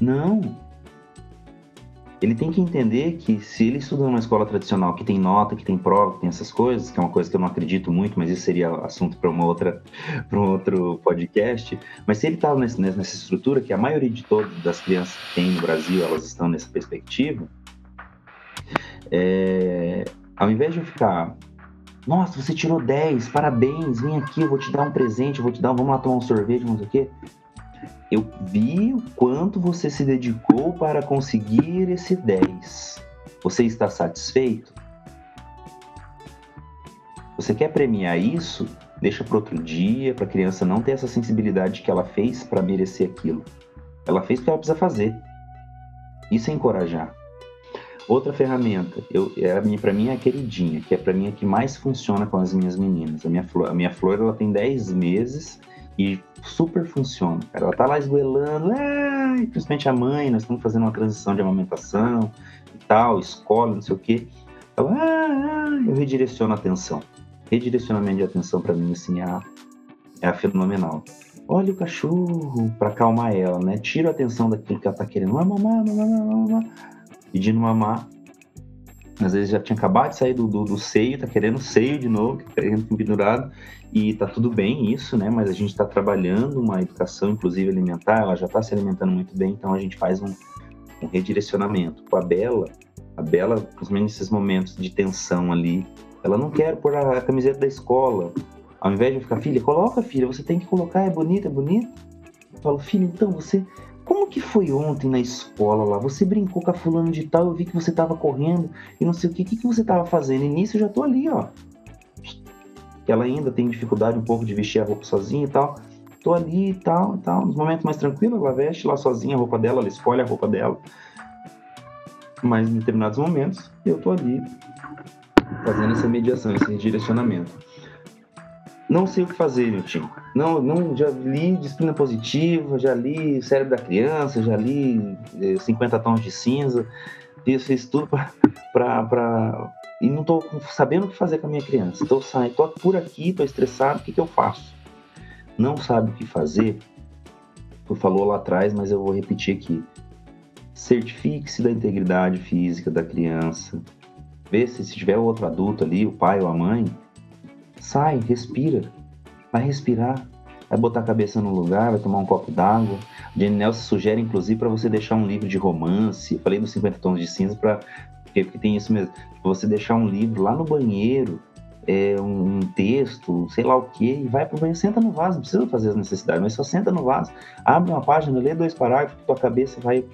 Não. ele tem que entender que se ele estuda numa escola tradicional que tem nota, que tem prova, que tem essas coisas, que é uma coisa que eu não acredito muito, mas isso seria assunto para uma outra para um outro podcast. Mas se ele está nessa, estrutura que a maioria de todas das crianças que tem no Brasil elas estão nessa perspectiva, é, ao invés de eu ficar nossa, você tirou 10, parabéns, vem aqui, eu vou te dar um presente, eu vou te dar, vamos lá tomar um sorvete, não sei o quê eu vi o quanto você se dedicou para conseguir esse 10. Você está satisfeito? Você quer premiar isso? Deixa para outro dia, para a criança não ter essa sensibilidade que ela fez para merecer aquilo. Ela fez o que ela precisa fazer. Isso é encorajar. Outra ferramenta, eu, é para mim é a queridinha, que é para mim a que mais funciona com as minhas meninas. A minha flor, a minha flor ela tem 10 meses e super funciona, cara. Ela tá lá esgoelando, é, principalmente a mãe, nós estamos fazendo uma transição de amamentação e tal, escola, não sei o quê. Ela, ah, ah, eu redireciono a atenção. Redirecionamento de atenção para mim, assim, é a, é a fenomenal. Olha o cachorro, para acalmar ela, né? Tira a atenção daquilo que ela tá querendo. Mamar, mamar, mamar, mamar. Pedindo mamar. Às vezes já tinha acabado de sair do, do, do seio, tá querendo seio de novo, querendo pendurado. E tá tudo bem isso, né? Mas a gente está trabalhando uma educação, inclusive alimentar, ela já está se alimentando muito bem, então a gente faz um, um redirecionamento. Com a Bela, a Bela, principalmente nesses momentos de tensão ali, ela não quer pôr a, a camiseta da escola. Ao invés de ficar, filha, coloca, filha, você tem que colocar, é bonita, é bonita. Eu falo, filha, então você. Como que foi ontem na escola lá? Você brincou com a fulano de tal, eu vi que você estava correndo e não sei o que, que, que você estava fazendo. E nisso eu já tô ali, ó ela ainda tem dificuldade um pouco de vestir a roupa sozinha e tal. Tô ali e tal, e tal. Nos momentos mais tranquilos, ela veste lá sozinha a roupa dela, ela escolhe a roupa dela. Mas em determinados momentos, eu tô ali fazendo essa mediação, esse direcionamento. Não sei o que fazer, meu time. Não, não, já li disciplina positiva, já li cérebro da criança, já li 50 eh, tons de cinza, fiz, fiz tudo para e não estou sabendo o que fazer com a minha criança. Estou saindo, tô por aqui, estou estressado, o que, que eu faço? Não sabe o que fazer? Tu falou lá atrás, mas eu vou repetir aqui. Certifique-se da integridade física da criança. Vê se, se tiver outro adulto ali, o pai ou a mãe. Sai, respira. Vai respirar. Vai botar a cabeça no lugar, vai tomar um copo d'água. Jane Nelson sugere, inclusive, para você deixar um livro de romance. Falei dos 50 tons de cinza para porque, tem isso mesmo. Você deixar um livro lá no banheiro, é, um, um, texto, sei lá o que, e vai pro banheiro, senta no vaso, não precisa fazer as necessidades, mas só senta no vaso, abre uma página, lê dois parágrafos, tua cabeça vai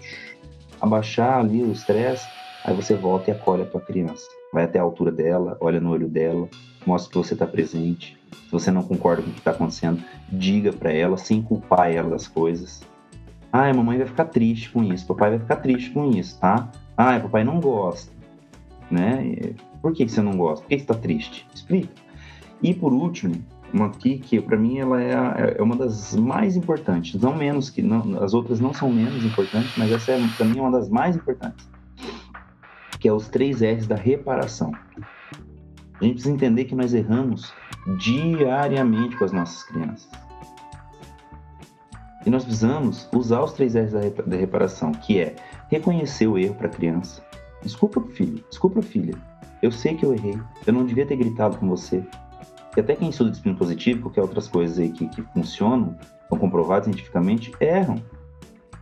abaixar ali o estresse, aí você volta e acolhe a tua criança. Vai até a altura dela, olha no olho dela, mostra que você está presente. Se você não concorda com o que está acontecendo, diga para ela, sem culpar ela das coisas. Ah, mamãe vai ficar triste com isso, papai vai ficar triste com isso, tá? Ah, papai não gosta, né? Por que, você não gosta? Por que, você está triste? Explica. E por último, uma aqui que para mim ela é, a, é, uma das mais importantes, não menos que não, as outras não são menos importantes, mas essa é para mim uma das mais importantes, que é os três R's da reparação. A gente precisa entender que nós erramos diariamente com as nossas crianças. E nós precisamos usar os três R's da reparação, que é reconhecer o erro para a criança. Desculpa, filho, desculpa, filha. Eu sei que eu errei. Eu não devia ter gritado com você. E até quem estuda disciplina positiva, qualquer outras coisas aí que, que funcionam, são comprovadas cientificamente, erram,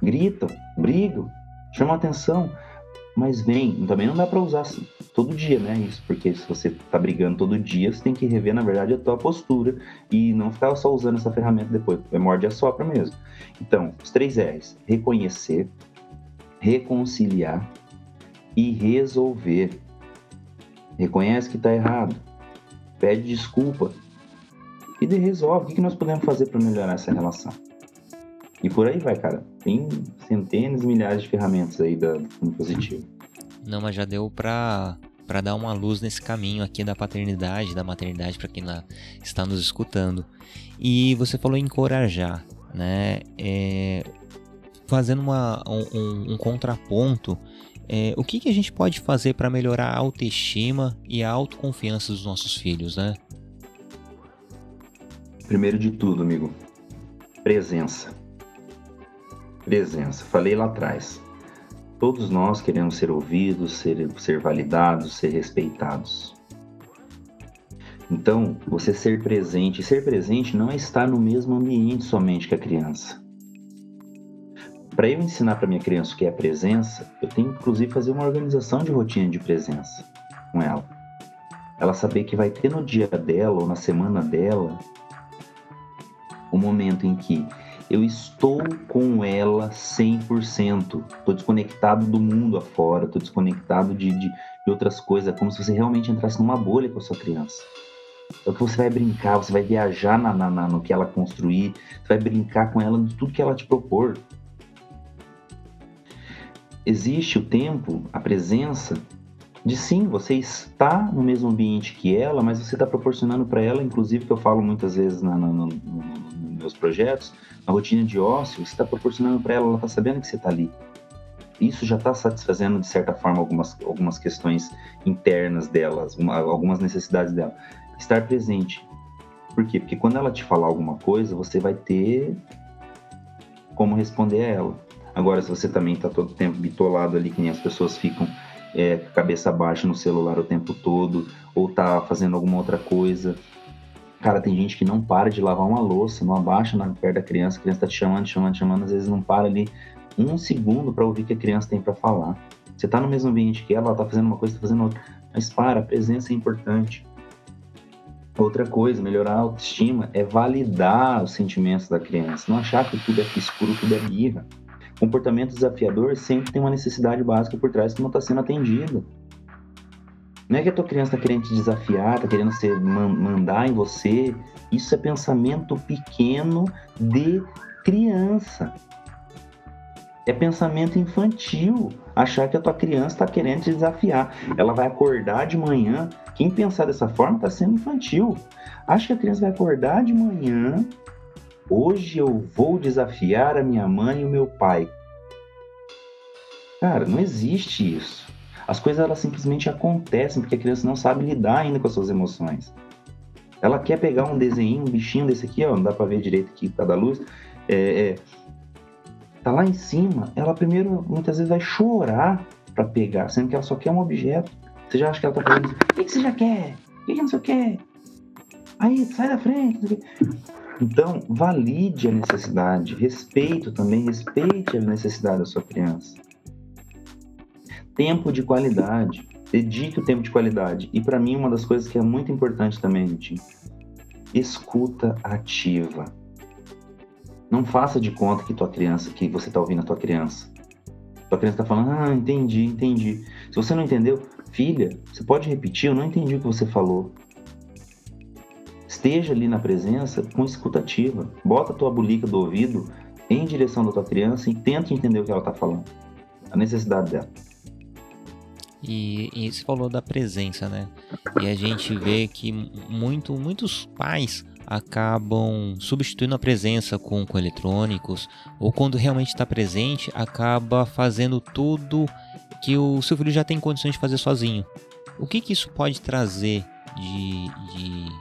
gritam, brigam, chamam atenção. Mas vem, também não dá para usar assim, todo dia, né? Isso, porque se você tá brigando todo dia, você tem que rever, na verdade, a tua postura e não ficar só usando essa ferramenta depois, é morde a sopra mesmo. Então, os três R's: reconhecer, reconciliar e resolver. Reconhece que está errado, pede desculpa e resolve. O que nós podemos fazer para melhorar essa relação? E por aí vai, cara. Tem centenas, milhares de ferramentas aí da, do positivo. Não, mas já deu para para dar uma luz nesse caminho aqui da paternidade, da maternidade para quem lá está nos escutando. E você falou encorajar, né? É, fazendo uma, um, um contraponto, é, o que, que a gente pode fazer para melhorar a autoestima e a autoconfiança dos nossos filhos, né? Primeiro de tudo, amigo, presença. Presença. Falei lá atrás. Todos nós queremos ser ouvidos, ser, ser validados, ser respeitados. Então, você ser presente, ser presente não é estar no mesmo ambiente somente que a criança. Para eu ensinar para minha criança o que é presença, eu tenho inclusive fazer uma organização de rotina de presença com ela. Ela saber que vai ter no dia dela ou na semana dela o momento em que eu estou com ela 100%. Estou desconectado do mundo afora, estou desconectado de, de, de, outras coisas, como se você realmente entrasse numa bolha com a sua criança. É o que você vai brincar, você vai viajar na, na, na, no que ela construir, você vai brincar com ela de tudo que ela te propor. Existe o tempo, a presença de sim, você está no mesmo ambiente que ela, mas você está proporcionando para ela, inclusive que eu falo muitas vezes na, na, nos meus projetos, na rotina de ócio, está proporcionando para ela, ela está sabendo que você está ali. Isso já está satisfazendo, de certa forma, algumas, algumas questões internas delas, uma, algumas necessidades dela. Estar presente. Por quê? Porque quando ela te falar alguma coisa, você vai ter como responder a ela. Agora, se você também está todo tempo bitolado ali, que nem as pessoas ficam é, cabeça baixa no celular o tempo todo, ou tá fazendo alguma outra coisa. Cara, tem gente que não para de lavar uma louça, não abaixa na perto da criança, a criança tá te chamando, chamando, chamando, às vezes não para ali um segundo para ouvir o que a criança tem para falar. Você tá no mesmo ambiente que ela, ela tá fazendo uma coisa, tá fazendo outra. Mas para, a presença é importante. Outra coisa, melhorar a autoestima é validar os sentimentos da criança, não achar que tudo é escuro, tudo é birra. Comportamento desafiador sempre tem uma necessidade básica por trás que não está sendo atendida. Não é que a tua criança está querendo te desafiar, está querendo ser, mandar em você. Isso é pensamento pequeno de criança. É pensamento infantil. Achar que a tua criança está querendo te desafiar. Ela vai acordar de manhã. Quem pensar dessa forma está sendo infantil. Acha que a criança vai acordar de manhã Hoje eu vou desafiar a minha mãe e o meu pai. Cara, não existe isso. As coisas elas simplesmente acontecem porque a criança não sabe lidar ainda com as suas emoções. Ela quer pegar um desenho, um bichinho desse aqui, ó, não dá para ver direito aqui causa da luz. É, é, tá lá em cima, ela primeiro muitas vezes vai chorar para pegar, sendo que ela só quer um objeto. Você já acha que ela tá falando? O que, você já quer? O que, não sei o que? Aí, sai da frente. Então, valide a necessidade, respeito também, respeite a necessidade da sua criança. Tempo de qualidade, dedique o tempo de qualidade. E para mim, uma das coisas que é muito importante também, gente, escuta ativa. Não faça de conta que tua criança, que você está ouvindo a tua criança. Tua criança está falando, ah, entendi, entendi. Se você não entendeu, filha, você pode repetir, eu não entendi o que você falou esteja ali na presença com escutativa. Bota a tua bulica do ouvido em direção da tua criança e tenta entender o que ela está falando, a necessidade dela. E, e você falou da presença, né? E a gente vê que muito, muitos pais acabam substituindo a presença com, com eletrônicos, ou quando realmente está presente, acaba fazendo tudo que o seu filho já tem condições de fazer sozinho. O que, que isso pode trazer de, de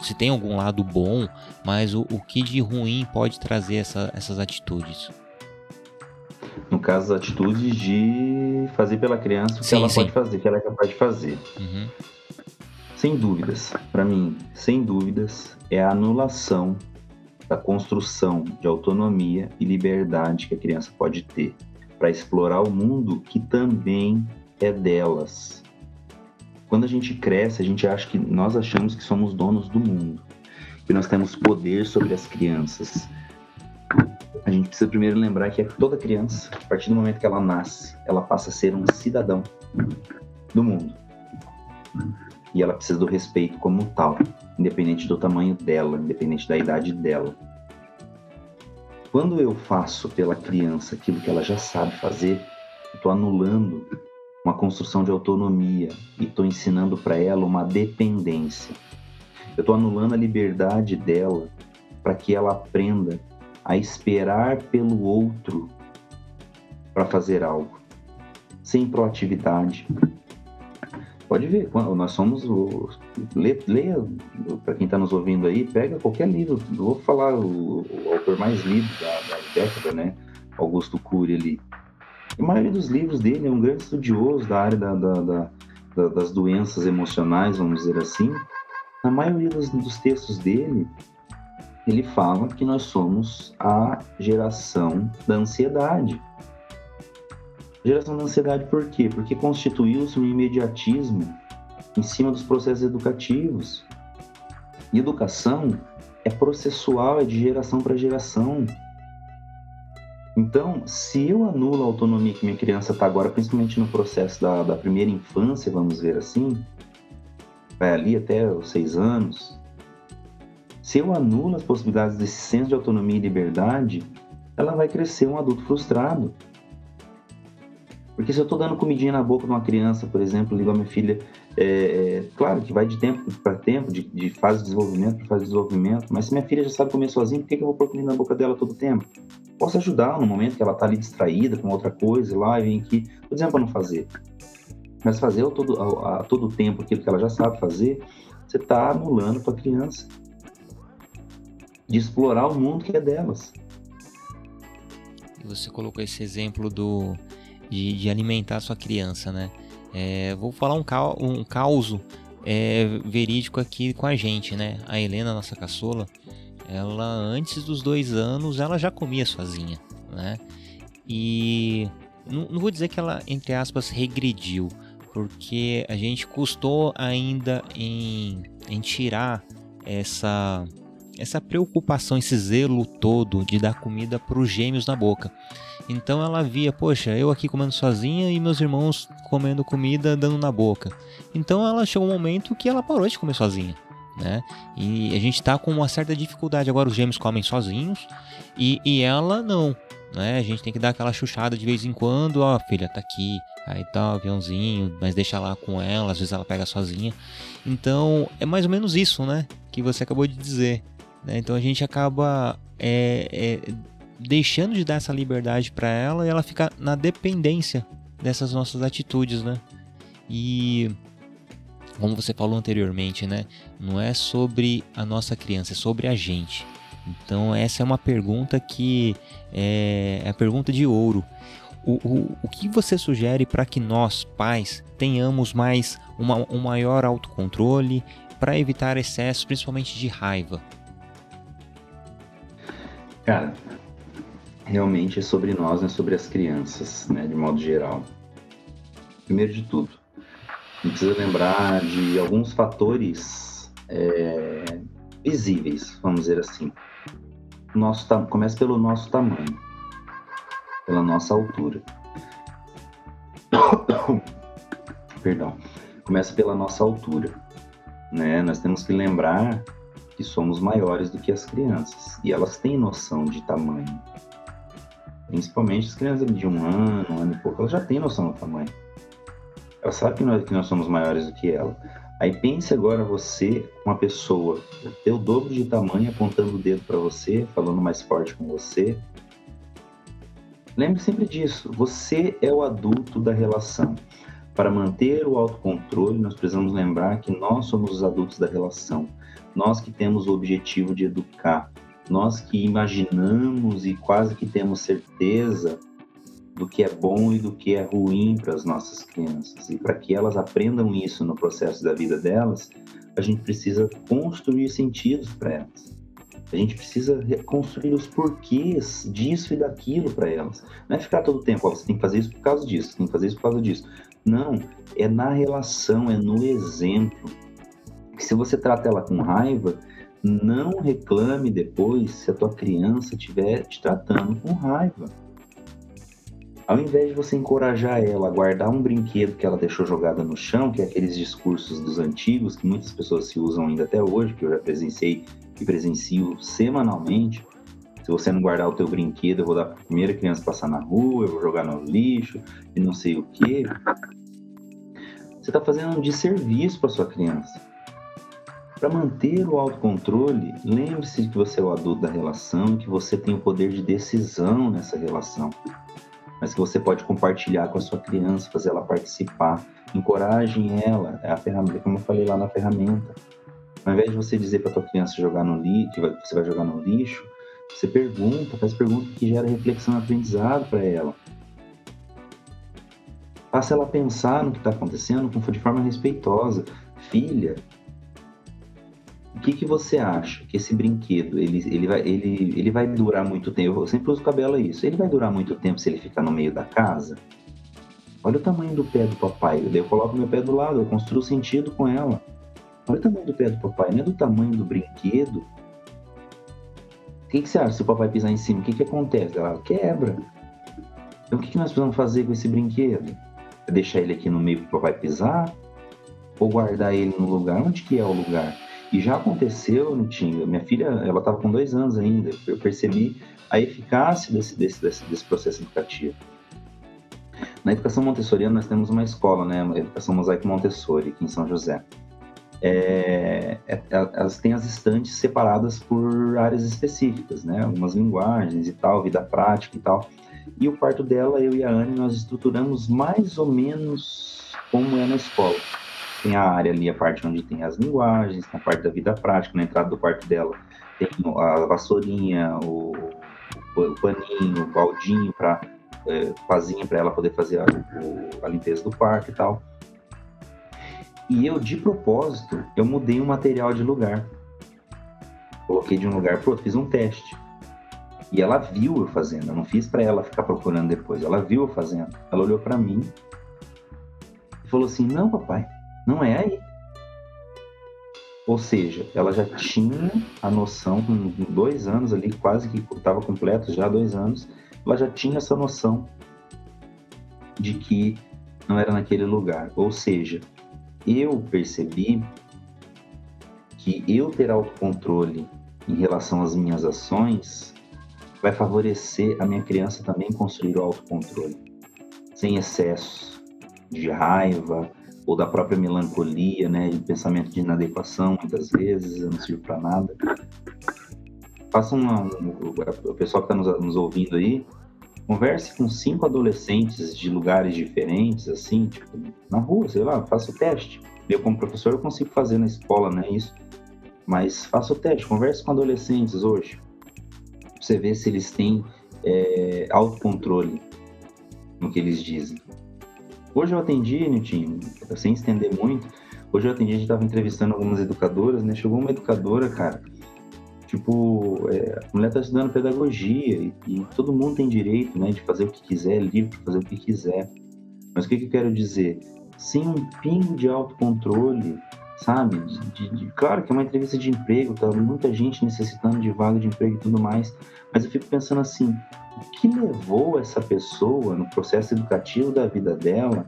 se tem algum lado bom, mas o, o que de ruim pode trazer essa, essas atitudes? No caso, as atitudes de fazer pela criança o que sim, ela sim. pode fazer, o que ela é capaz de fazer. Uhum. Sem dúvidas, para mim, sem dúvidas, é a anulação da construção de autonomia e liberdade que a criança pode ter para explorar o mundo que também é delas. Quando a gente cresce, a gente acha que nós achamos que somos donos do mundo, que nós temos poder sobre as crianças. A gente precisa primeiro lembrar que toda criança, a partir do momento que ela nasce, ela passa a ser um cidadão do mundo. E ela precisa do respeito como tal, independente do tamanho dela, independente da idade dela. Quando eu faço pela criança aquilo que ela já sabe fazer, estou anulando uma construção de autonomia e estou ensinando para ela uma dependência. Eu estou anulando a liberdade dela para que ela aprenda a esperar pelo outro para fazer algo, sem proatividade. Pode ver, nós somos. Leia, para quem está nos ouvindo aí, pega qualquer livro. Vou falar o, o autor mais lido da, da década, né? Augusto Cury ali A maioria dos livros dele é um grande estudioso da área da, da, da, das doenças emocionais, vamos dizer assim. Na maioria dos, dos textos dele, ele fala que nós somos a geração da ansiedade. Geração da ansiedade por quê? Porque constituiu-se um imediatismo em cima dos processos educativos. E educação é processual, é de geração para geração. Então, se eu anulo a autonomia que minha criança está agora, principalmente no processo da, da primeira infância, vamos ver assim, vai ali até os seis anos, se eu anulo as possibilidades desse senso de autonomia e liberdade, ela vai crescer um adulto frustrado. Porque se eu estou dando comidinha na boca de uma criança, por exemplo, ligo a minha filha, é, é, claro que vai de tempo para tempo, de, de, fase de desenvolvimento para fase de desenvolvimento, mas se minha filha já sabe comer sozinha, por que, que eu vou pôr comida na boca dela todo o tempo? Posso ajudar no momento que ela está ali distraída com outra coisa lá e vem aqui, por exemplo, para não fazer. Mas fazer a todo, a, a todo tempo aquilo que ela já sabe fazer, você está anulando a tua criança de explorar o mundo que é delas. Você colocou esse exemplo do de, de alimentar a sua criança, né? É, vou falar um, um caos é, verídico aqui com a gente, né? A Helena, nossa caçola, ela antes dos dois anos ela já comia sozinha, né? E não, não vou dizer que ela, entre aspas, regrediu, porque a gente custou ainda em, em tirar essa essa preocupação, esse zelo todo de dar comida para os gêmeos na boca. Então ela via, poxa, eu aqui comendo sozinha e meus irmãos comendo comida dando na boca. Então ela chegou um momento que ela parou de comer sozinha. Né? E a gente está com uma certa dificuldade. Agora os gêmeos comem sozinhos e, e ela não. Né? A gente tem que dar aquela chuchada de vez em quando. Ó, filha, tá aqui. Aí tá o aviãozinho, mas deixa lá com ela, às vezes ela pega sozinha. Então é mais ou menos isso, né? Que você acabou de dizer. Né? Então a gente acaba é, é, deixando de dar essa liberdade para ela e ela fica na dependência dessas nossas atitudes, né? E como você falou anteriormente, né? Não é sobre a nossa criança, é sobre a gente. Então essa é uma pergunta que é, é a pergunta de ouro. O, o, o que você sugere para que nós, pais, tenhamos mais uma, um maior autocontrole para evitar excessos, principalmente de raiva? Cara, realmente é sobre nós, é sobre as crianças, né, de modo geral. Primeiro de tudo, a gente precisa lembrar de alguns fatores é, visíveis, vamos dizer assim. Nosso, começa pelo nosso tamanho, pela nossa altura. Perdão. Começa pela nossa altura. Né? Nós temos que lembrar que somos maiores do que as crianças. E elas têm noção de tamanho. Principalmente as crianças de um ano, um ano e pouco, elas já têm noção do tamanho. Ela sabe que nós, que nós somos maiores do que ela. Aí pense agora você, uma pessoa, ter o dobro de tamanho, apontando o dedo para você, falando mais forte com você. Lembre sempre disso. Você é o adulto da relação. Para manter o autocontrole, nós precisamos lembrar que nós somos os adultos da relação nós que temos o objetivo de educar, nós que imaginamos e quase que temos certeza do que é bom e do que é ruim para as nossas crianças. E para que elas aprendam isso no processo da vida delas, a gente precisa construir sentidos para elas. A gente precisa reconstruir os porquês disso e daquilo para elas. Não é ficar todo o tempo, você tem que fazer isso por causa disso, tem que fazer isso por causa disso. Não, é na relação, é no exemplo se você trata ela com raiva, não reclame depois se a tua criança estiver te tratando com raiva. Ao invés de você encorajar ela a guardar um brinquedo que ela deixou jogada no chão, que é aqueles discursos dos antigos que muitas pessoas se usam ainda até hoje, que eu já presenciei e presencio semanalmente. Se você não guardar o teu brinquedo, eu vou dar para a primeira criança passar na rua, eu vou jogar no lixo e não sei o que. Você está fazendo um desserviço para sua criança. Para manter o autocontrole, lembre-se que você é o adulto da relação, que você tem o poder de decisão nessa relação, mas que você pode compartilhar com a sua criança, fazer ela participar, encorajem ela, é a ferramenta, como eu falei lá na ferramenta. Ao invés de você dizer para tua criança jogar no lixo, que você vai jogar no lixo, você pergunta, faz pergunta que gera reflexão e aprendizado para ela. Faça ela pensar no que está acontecendo de forma respeitosa. Filha, o que, que você acha que esse brinquedo ele, ele, vai, ele, ele vai durar muito tempo? Eu sempre uso cabelo isso. Ele vai durar muito tempo se ele ficar no meio da casa? Olha o tamanho do pé do papai. Eu coloco meu pé do lado, eu construo sentido com ela. Olha o tamanho do pé do papai, não é do tamanho do brinquedo. O que, que você acha se o papai pisar em cima? O que, que acontece? Ela quebra. Então o que, que nós precisamos fazer com esse brinquedo? É deixar ele aqui no meio para o papai pisar? Ou guardar ele no lugar? Onde que é o lugar? E já aconteceu, Nitinho, minha filha, ela estava com dois anos ainda, eu percebi a eficácia desse, desse, desse, desse processo educativo. Na educação montessoriana, nós temos uma escola, né, a Educação Mosaico Montessori, aqui em São José. É, é, é, elas têm as estantes separadas por áreas específicas, né, algumas linguagens e tal, vida prática e tal. E o quarto dela, eu e a Anne, nós estruturamos mais ou menos como é na escola. Tem a área ali, a parte onde tem as linguagens, a parte da vida prática, na entrada do quarto dela tem a vassourinha, o, o paninho, o baldinho para é, para ela poder fazer a, o, a limpeza do quarto e tal. E eu, de propósito, eu mudei o material de lugar. Coloquei de um lugar para outro, fiz um teste. E ela viu eu fazendo, eu não fiz para ela ficar procurando depois. Ela viu eu fazendo. Ela olhou para mim e falou assim: Não, papai, não é aí. Ou seja, ela já tinha a noção, com dois anos ali, quase que estava completo já dois anos, ela já tinha essa noção de que não era naquele lugar. Ou seja, eu percebi que eu ter autocontrole em relação às minhas ações vai favorecer a minha criança também construir o autocontrole, sem excesso de raiva ou da própria melancolia, né, de pensamento de inadequação, muitas vezes, eu não sirvo para nada. Faça uma, o pessoal que está nos, nos ouvindo aí, converse com cinco adolescentes de lugares diferentes, assim, tipo, na rua, sei lá, faça o teste. Eu, como professor, eu consigo fazer na escola, né, isso. Mas faça o teste, converse com adolescentes hoje você ver se eles têm é, autocontrole no que eles dizem. Hoje eu atendi, Nilton, sem estender muito, hoje eu atendi, a gente estava entrevistando algumas educadoras, né? Chegou uma educadora, cara, tipo, é, a mulher está estudando pedagogia e, e, todo mundo tem direito, né, de fazer o que quiser, é livre para fazer o que quiser. Mas o que, que eu quero dizer? Sem um pingo de autocontrole, sabe? De, de, claro que é uma entrevista de emprego, tá muita gente necessitando de vaga de emprego e tudo mais, mas eu fico pensando assim, o que levou essa pessoa no processo educativo da vida dela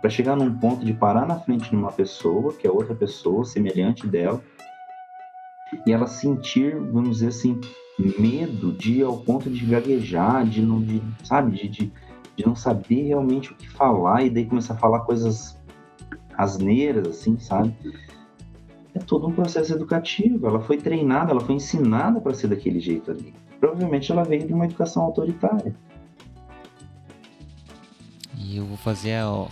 para chegar num ponto de parar na frente de uma pessoa, que é outra pessoa semelhante dela, e ela sentir, vamos dizer assim, medo de ao ponto de gaguejar, de não, de, sabe, de, de, de não saber realmente o que falar e daí começar a falar coisas asneiras, assim, sabe? É todo um processo educativo. Ela foi treinada, ela foi ensinada para ser daquele jeito ali. Provavelmente ela veio de uma educação autoritária. E eu vou fazer a,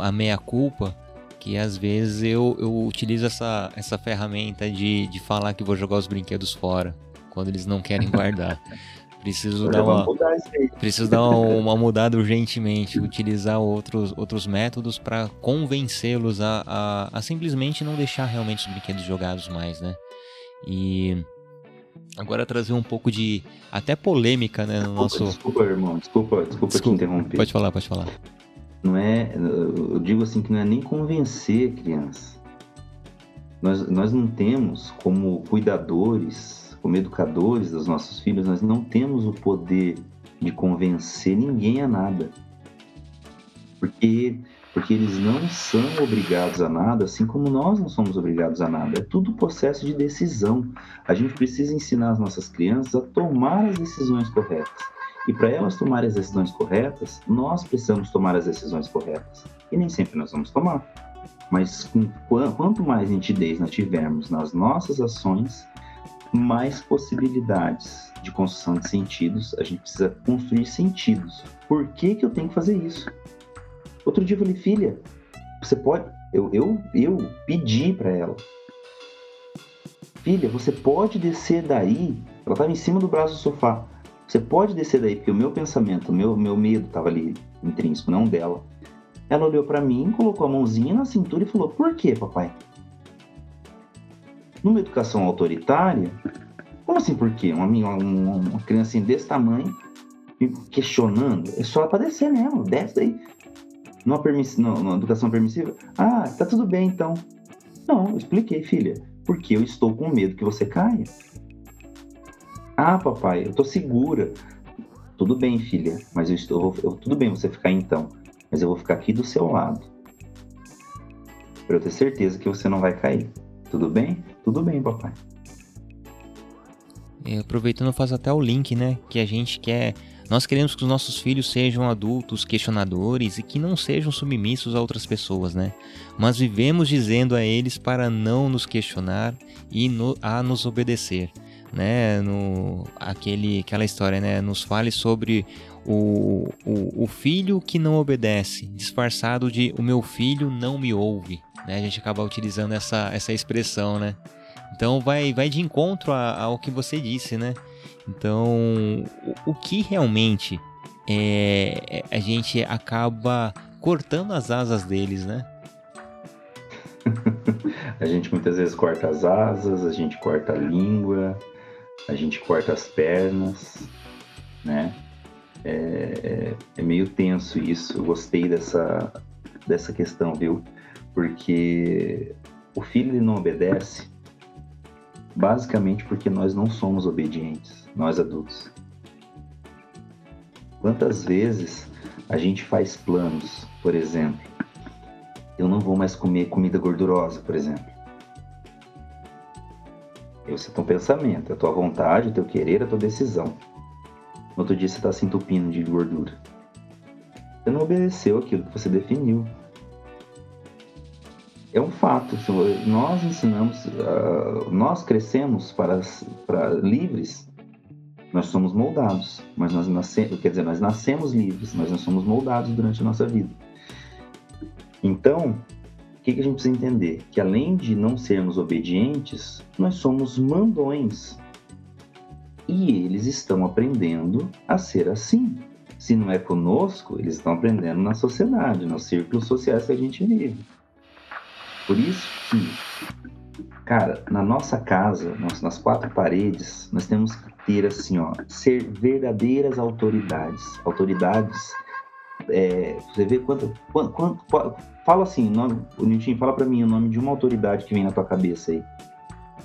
a meia-culpa, que às vezes eu, eu utilizo essa, essa ferramenta de, de falar que vou jogar os brinquedos fora, quando eles não querem guardar. Preciso dar uma, preciso dar uma mudada urgentemente, utilizar outros, outros métodos para convencê-los a, a, a, simplesmente não deixar realmente os brinquedos jogados mais, né? E agora trazer um pouco de até polêmica, né, no desculpa, nosso. Desculpa, irmão, desculpa, desculpa, desculpa te interromper. Pode falar, pode falar. Não é, eu digo assim que não é nem convencer a criança. Nós, nós não temos como cuidadores como educadores dos nossos filhos, nós não temos o poder de convencer ninguém a nada. Porque, porque eles não são obrigados a nada, assim como nós não somos obrigados a nada. É tudo processo de decisão. A gente precisa ensinar as nossas crianças a tomar as decisões corretas. E para elas tomarem as decisões corretas, nós precisamos tomar as decisões corretas. E nem sempre nós vamos tomar. Mas com, quanto mais nitidez nós tivermos nas nossas ações, mais possibilidades de construção de sentidos, a gente precisa construir sentidos. Por que, que eu tenho que fazer isso? Outro dia eu falei, filha, você pode. Eu, eu, eu pedi para ela, filha, você pode descer daí. Ela estava em cima do braço do sofá. Você pode descer daí, porque o meu pensamento, o meu, meu medo estava ali intrínseco, não dela. Ela olhou para mim, colocou a mãozinha na cintura e falou: Por quê, papai? Numa educação autoritária, como assim por quê? Uma, uma, uma criancinha desse tamanho questionando, é só para descer mesmo, desce daí. Numa, permiss... numa educação permissiva, ah, tá tudo bem então. Não, eu expliquei, filha, porque eu estou com medo que você caia. Ah, papai, eu tô segura. Tudo bem, filha, mas eu estou. Eu, tudo bem você ficar então, mas eu vou ficar aqui do seu lado. Para eu ter certeza que você não vai cair. Tudo bem? Tudo bem, papai. É, aproveitando, eu faço até o link, né? Que a gente quer. Nós queremos que os nossos filhos sejam adultos questionadores e que não sejam submissos a outras pessoas, né? Mas vivemos dizendo a eles para não nos questionar e no, a nos obedecer, né? No, aquele, aquela história, né? Nos fale sobre o, o, o filho que não obedece, disfarçado de o meu filho não me ouve, né? A gente acaba utilizando essa, essa expressão, né? Então vai, vai de encontro ao que você disse, né? Então, o, que realmente é, é, a gente acaba cortando as asas deles, né? a gente muitas vezes corta as asas, a gente corta a língua, a gente corta as pernas, né? É, é, é meio tenso isso. Eu gostei dessa, dessa questão, viu? Porque o filho ele não obedece basicamente porque nós não somos obedientes, nós adultos. Quantas vezes a gente faz planos, por exemplo, eu não vou mais comer comida gordurosa, por exemplo. Esse é teu pensamento, é a tua vontade, o teu querer, a tua decisão. No outro dia você está se entupindo de gordura. Você não obedeceu aquilo que você definiu é um fato. Nós ensinamos, uh, nós crescemos para, para livres, nós somos moldados, mas nós nascemos, quer dizer, nós nascemos livres, mas nós somos moldados durante a nossa vida. Então, o que, que a gente precisa entender? Que além de não sermos obedientes, nós somos mandões. E eles estão aprendendo a ser assim. Se não é conosco, eles estão aprendendo na sociedade, nos círculos sociais que a gente vive. Por isso que, cara, na nossa casa, nas, nas quatro paredes, nós temos que ter assim, ó, ser verdadeiras autoridades. Autoridades. É, você vê quanto, quanto, quanto, Fala assim, nome, o Nilton, fala para mim o nome de uma autoridade que vem na tua cabeça aí.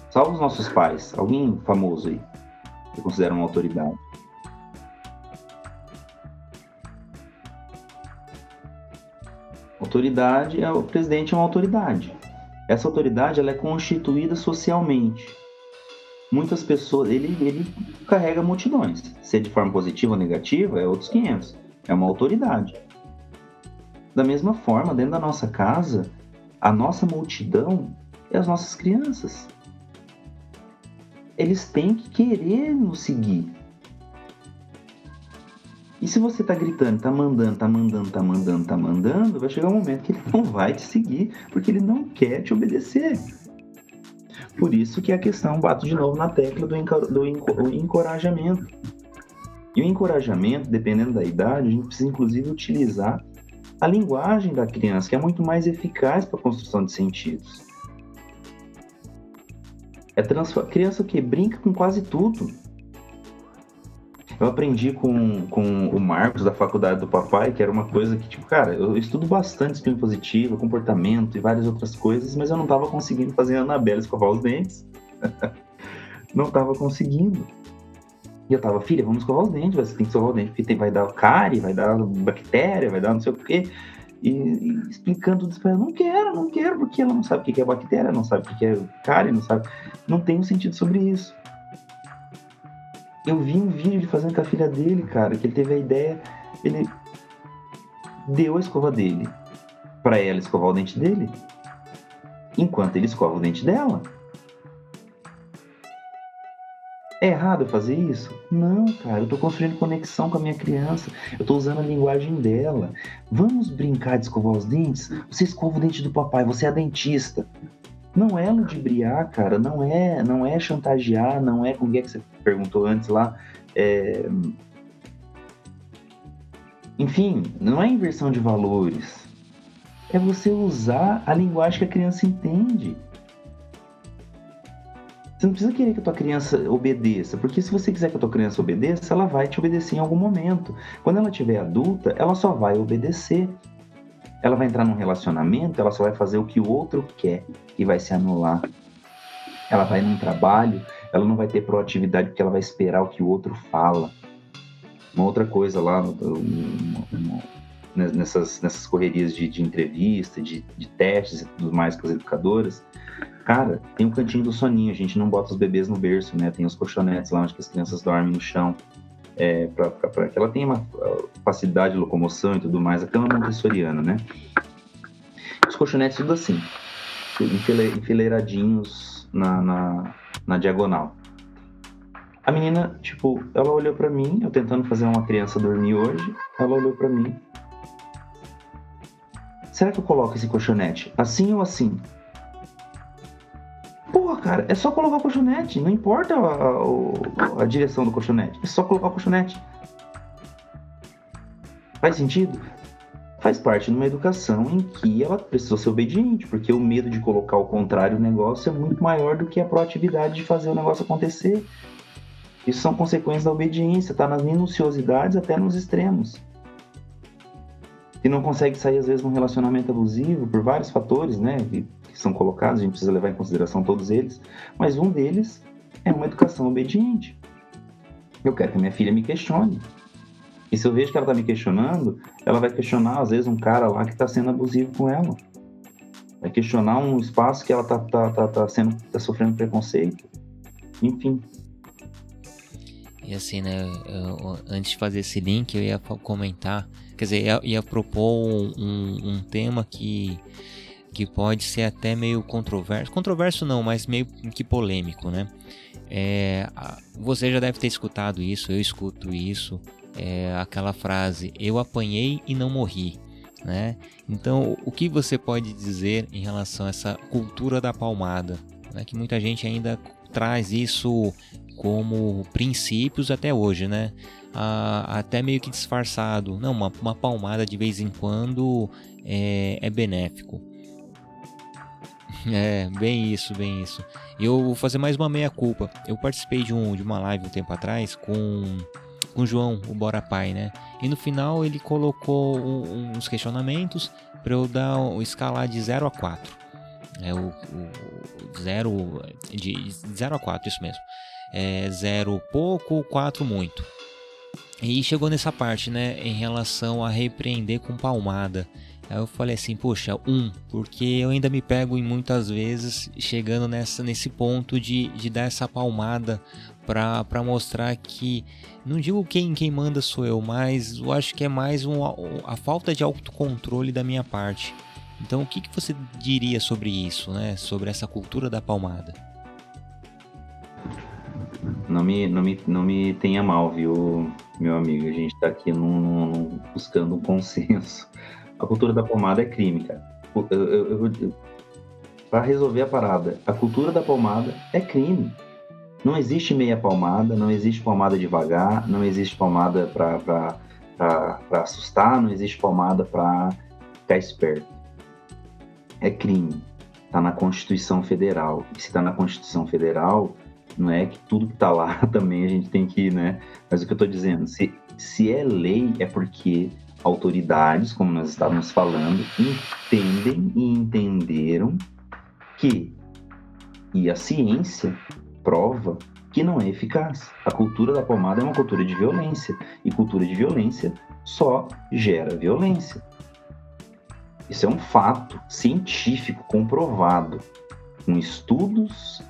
Salva os nossos pais, alguém famoso aí, que considera uma autoridade. Autoridade é o presidente é uma autoridade. Essa autoridade ela é constituída socialmente. Muitas pessoas, ele, ele carrega multidões. Se é de forma positiva ou negativa, é outros 500. É uma autoridade. Da mesma forma, dentro da nossa casa, a nossa multidão é as nossas crianças. Eles têm que querer nos seguir. E se você tá gritando, tá mandando, tá mandando, tá mandando, tá mandando, vai chegar um momento que ele não vai te seguir, porque ele não quer te obedecer. Por isso que a questão bato de novo na tecla do, do encorajamento. E o encorajamento, dependendo da idade, a gente precisa inclusive utilizar a linguagem da criança, que é muito mais eficaz para a construção de sentidos. É criança que brinca com quase tudo. Eu aprendi com, com o Marcos da faculdade do papai, que era uma coisa que, tipo, cara, eu estudo bastante espinho positivo, comportamento e várias outras coisas, mas eu não estava conseguindo fazer a Anabela escovar os dentes. não estava conseguindo. E eu tava, filha, vamos escovar os dentes, você tem que escovar os dentes, porque tem, vai dar cárie, vai dar bactéria, vai dar não sei o quê. E, e explicando tudo isso pra ela, não quero, não quero, porque ela não sabe o que é bactéria, não sabe o que é cárie, não sabe. Não tem um sentido sobre isso. Eu vi um vídeo de fazendo com a filha dele, cara, que ele teve a ideia, ele deu a escova dele para ela escovar o dente dele, enquanto ele escova o dente dela. É errado fazer isso? Não, cara, eu tô construindo conexão com a minha criança, eu tô usando a linguagem dela. Vamos brincar de escovar os dentes? Você escova o dente do papai, você é dentista. Não é ludibriar, cara, não é, não é chantagear, não é como é que você perguntou antes lá. É... Enfim, não é inversão de valores. é você usar a linguagem que a criança entende. Você não precisa querer que a tua criança obedeça, porque se você quiser que a tua criança obedeça, ela vai te obedecer em algum momento. Quando ela tiver adulta, ela só vai obedecer. Ela vai entrar num relacionamento, ela só vai fazer o que o outro quer e vai se anular. Ela vai num trabalho, ela não vai ter proatividade porque ela vai esperar o que o outro fala. Uma outra coisa lá, nessas, nessas correrias de, de entrevista, de, de testes e tudo mais com as educadoras, cara, tem um cantinho do soninho, a gente não bota os bebês no berço, né? Tem os colchonetes lá onde as crianças dormem no chão, é, para que ela tenha uma facilidade de locomoção e tudo mais, a cama montessoriana, né? Os colchonetes tudo assim, enfileiradinhos na, na, na diagonal. A menina, tipo, ela olhou para mim, eu tentando fazer uma criança dormir hoje, ela olhou para mim. Será que eu coloco esse colchonete assim ou assim? Porra, cara, é só colocar o colchonete, não importa a, a, a direção do colchonete, é só colocar o colchonete. Faz sentido? faz parte de uma educação em que ela precisou ser obediente, porque o medo de colocar o contrário no negócio é muito maior do que a proatividade de fazer o negócio acontecer. Isso são consequências da obediência, tá nas minuciosidades até nos extremos. E não consegue sair, às vezes, num relacionamento abusivo por vários fatores, né, que são colocados, a gente precisa levar em consideração todos eles, mas um deles é uma educação obediente. Eu quero que a minha filha me questione. E se eu vejo que ela está me questionando, ela vai questionar, às vezes, um cara lá que está sendo abusivo com ela. Vai questionar um espaço que ela está tá, tá, tá, sendo, tá sofrendo preconceito. Enfim. E assim, né? Eu, antes de fazer esse link, eu ia comentar, quer dizer, ia, ia propor um, um tema que que pode ser até meio controverso. Controverso não, mas meio que polêmico, né? É, você já deve ter escutado isso, eu escuto isso é, aquela frase eu apanhei e não morri. Né? Então, o que você pode dizer em relação a essa cultura da palmada? Né? Que muita gente ainda traz isso como princípios até hoje, né? Ah, até meio que disfarçado. Não, uma, uma palmada de vez em quando é, é benéfico. É, bem isso, bem isso. Eu vou fazer mais uma meia-culpa. Eu participei de, um, de uma live um tempo atrás com com o João, o Bora Pai, né? E no final ele colocou um, uns questionamentos para eu dar escalar de 0 a 4. É o 0 de 0 a 4, isso mesmo. É 0 pouco, 4 muito. E chegou nessa parte, né, em relação a repreender com palmada. Aí eu falei assim, poxa, um, porque eu ainda me pego em muitas vezes chegando nessa, nesse ponto de, de dar essa palmada para mostrar que não digo quem quem manda sou eu, mas eu acho que é mais um, a falta de autocontrole da minha parte. Então, o que, que você diria sobre isso, né? Sobre essa cultura da palmada? Não me, não me, não me tenha mal, viu, meu amigo? A gente está aqui num, num, buscando um consenso. A cultura da palmada é crime, cara. Para resolver a parada, a cultura da palmada é crime. Não existe meia palmada, não existe palmada devagar, não existe palmada para assustar, não existe palmada para ficar esperto. É crime. Está na Constituição Federal. E se está na Constituição Federal, não é que tudo que está lá também a gente tem que, né? Mas o que eu estou dizendo, se, se é lei, é porque autoridades, como nós estávamos falando, entendem e entenderam que, e a ciência prova que não é eficaz. A cultura da pomada é uma cultura de violência, e cultura de violência só gera violência. Isso é um fato científico comprovado, com estudos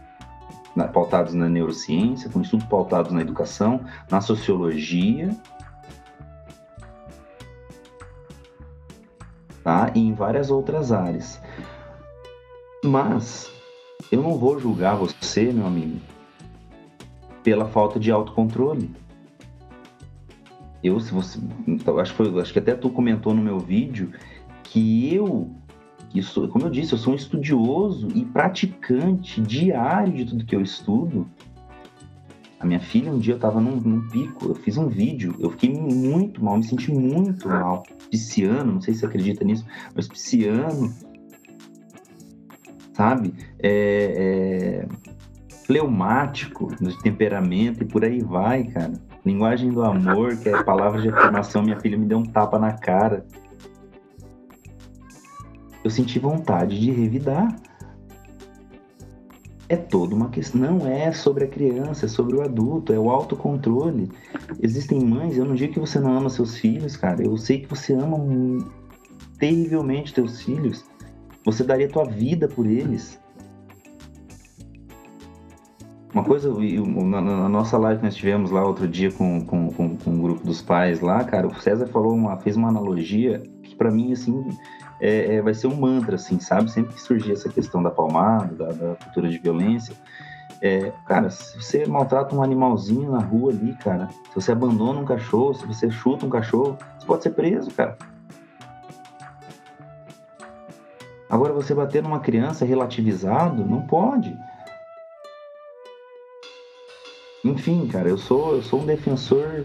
pautados na neurociência, com estudos pautados na educação, na sociologia, tá? E em várias outras áreas. Mas eu não vou julgar você, meu amigo, pela falta de autocontrole. Eu, se você, acho, que foi, acho que até tu comentou no meu vídeo que eu, como eu disse, eu sou um estudioso e praticante diário de tudo que eu estudo. A minha filha, um dia eu tava num, num, pico, eu fiz um vídeo, eu fiquei muito mal, me senti muito mal. Pisciano, não sei se você acredita nisso, mas pisciano, sabe? É, é, fleumático, de temperamento e por aí vai, cara. Linguagem do amor, que é palavra de afirmação, minha filha me deu um tapa na cara. Eu senti vontade de revidar é toda uma questão. Não é sobre a criança, é sobre o adulto, é o autocontrole. Existem mães, eu não digo que você não ama seus filhos, cara. Eu sei que você ama terrivelmente teus filhos. Você daria tua vida por eles. Uma coisa, na, nossa live que nós tivemos lá outro dia com, com, com, com um grupo dos pais lá, cara, o César falou uma, fez uma analogia para mim, assim, é, é, vai ser um mantra, assim, sabe? Sempre que surgir essa questão da palmada, da, da cultura de violência, é, cara, se você maltrata um animalzinho na rua ali, cara, se você abandona um cachorro, se você chuta um cachorro, você pode ser preso, cara. Agora, você bater numa criança relativizado, não pode. Enfim, cara, eu sou, eu sou um defensor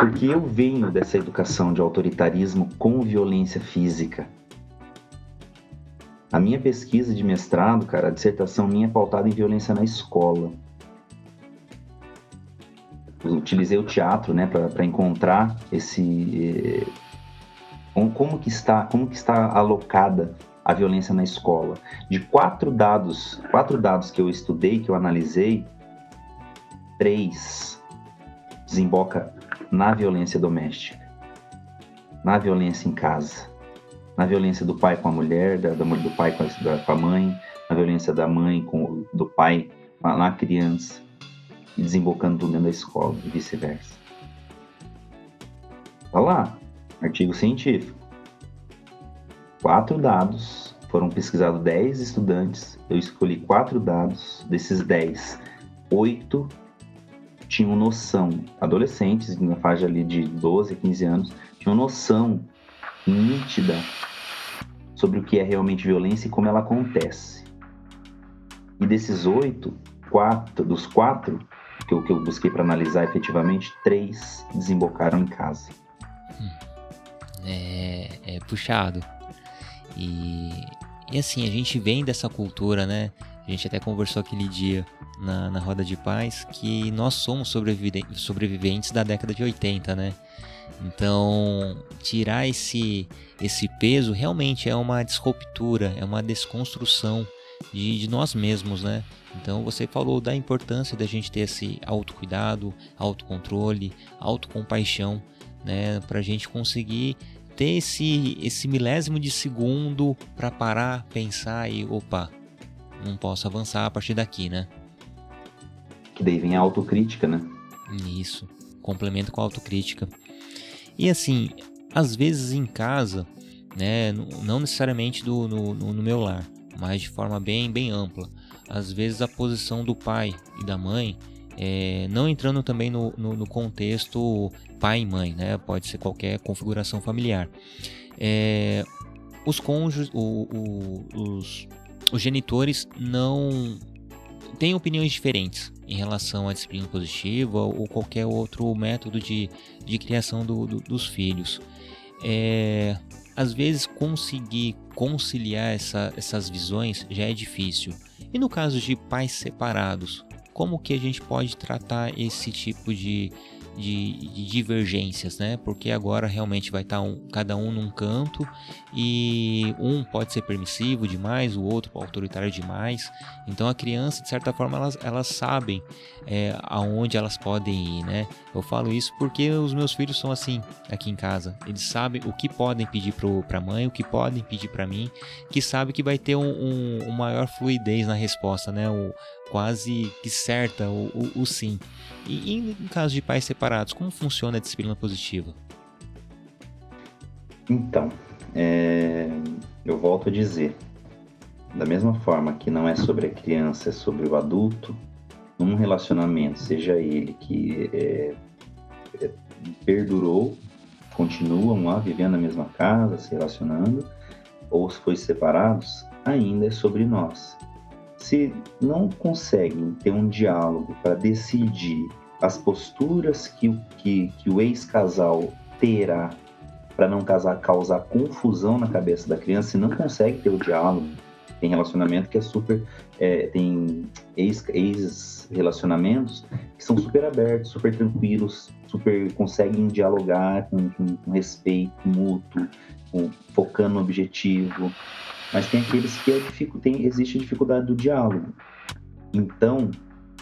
porque eu venho dessa educação de autoritarismo com violência física. A minha pesquisa de mestrado, cara, a dissertação minha é pautada em violência na escola. Eu utilizei o teatro, né, para encontrar esse eh, como que está, como que está alocada a violência na escola. De quatro dados, quatro dados que eu estudei, que eu analisei, três desemboca na violência doméstica, na violência em casa, na violência do pai com a mulher, da, da do pai com a, da, com a mãe, na violência da mãe com do pai na, criança e desembocando tudo dentro da escola e vice-versa. Tá lá, artigo científico. Quatro dados, foram pesquisados 10 estudantes, eu escolhi quatro dados, desses 10, oito tinham noção, adolescentes na faixa ali de 12, 15 anos, tinham noção nítida sobre o que é realmente violência e como ela acontece. E desses oito, quatro, dos quatro que eu, que eu busquei para analisar efetivamente, três desembocaram em casa. É, é puxado. E, e assim, a gente vem dessa cultura, né? A gente até conversou aquele dia na, na Roda de Paz que nós somos sobreviventes da década de 80, né? Então, tirar esse, esse peso realmente é uma desruptura, é uma desconstrução de, de nós mesmos, né? Então, você falou da importância da gente ter esse autocuidado, autocontrole, autocompaixão, né? Para a gente conseguir ter esse, esse milésimo de segundo para parar, pensar e opa, não posso avançar a partir daqui, né? Que daí vem a autocrítica, né? Isso, complemento com a autocrítica. E assim, às vezes em casa, né, não necessariamente do, no, no meu lar, mas de forma bem, bem ampla. Às vezes a posição do pai e da mãe, é, não entrando também no, no, no, contexto pai e mãe, né? Pode ser qualquer configuração familiar. É, os cônjuges, o, o, os os genitores não têm opiniões diferentes em relação à disciplina positiva ou qualquer outro método de, de criação do, do, dos filhos. É, às vezes conseguir conciliar essa, essas visões já é difícil. E no caso de pais separados, como que a gente pode tratar esse tipo de, de, de divergências, né? Porque agora realmente vai estar tá um, cada um num canto e um pode ser permissivo demais, o outro autoritário demais. Então a criança, de certa forma, elas, elas sabem é, aonde elas podem ir, né? Eu falo isso porque os meus filhos são assim aqui em casa. Eles sabem o que podem pedir para a mãe, o que podem pedir para mim, que sabe que vai ter um, um, maior fluidez na resposta, né? O, quase que certa o, o, o sim. E, em caso de pais separados, como funciona a disciplina positiva? Então, é, eu volto a dizer, da mesma forma que não é sobre a criança, é sobre o adulto, num relacionamento, seja ele que é, é, perdurou, continuam lá vivendo na mesma casa, se relacionando, ou se foi separados, ainda é sobre nós se não conseguem ter um diálogo para decidir as posturas que, que, que o ex-casal terá para não casar, causar confusão na cabeça da criança, se não consegue ter o diálogo, tem relacionamento que é super. É, tem ex-relacionamentos ex que são super abertos, super tranquilos, super conseguem dialogar com, com, com respeito mútuo, com, focando no objetivo. Mas tem aqueles que é tem, existe dificuldade do diálogo. Então,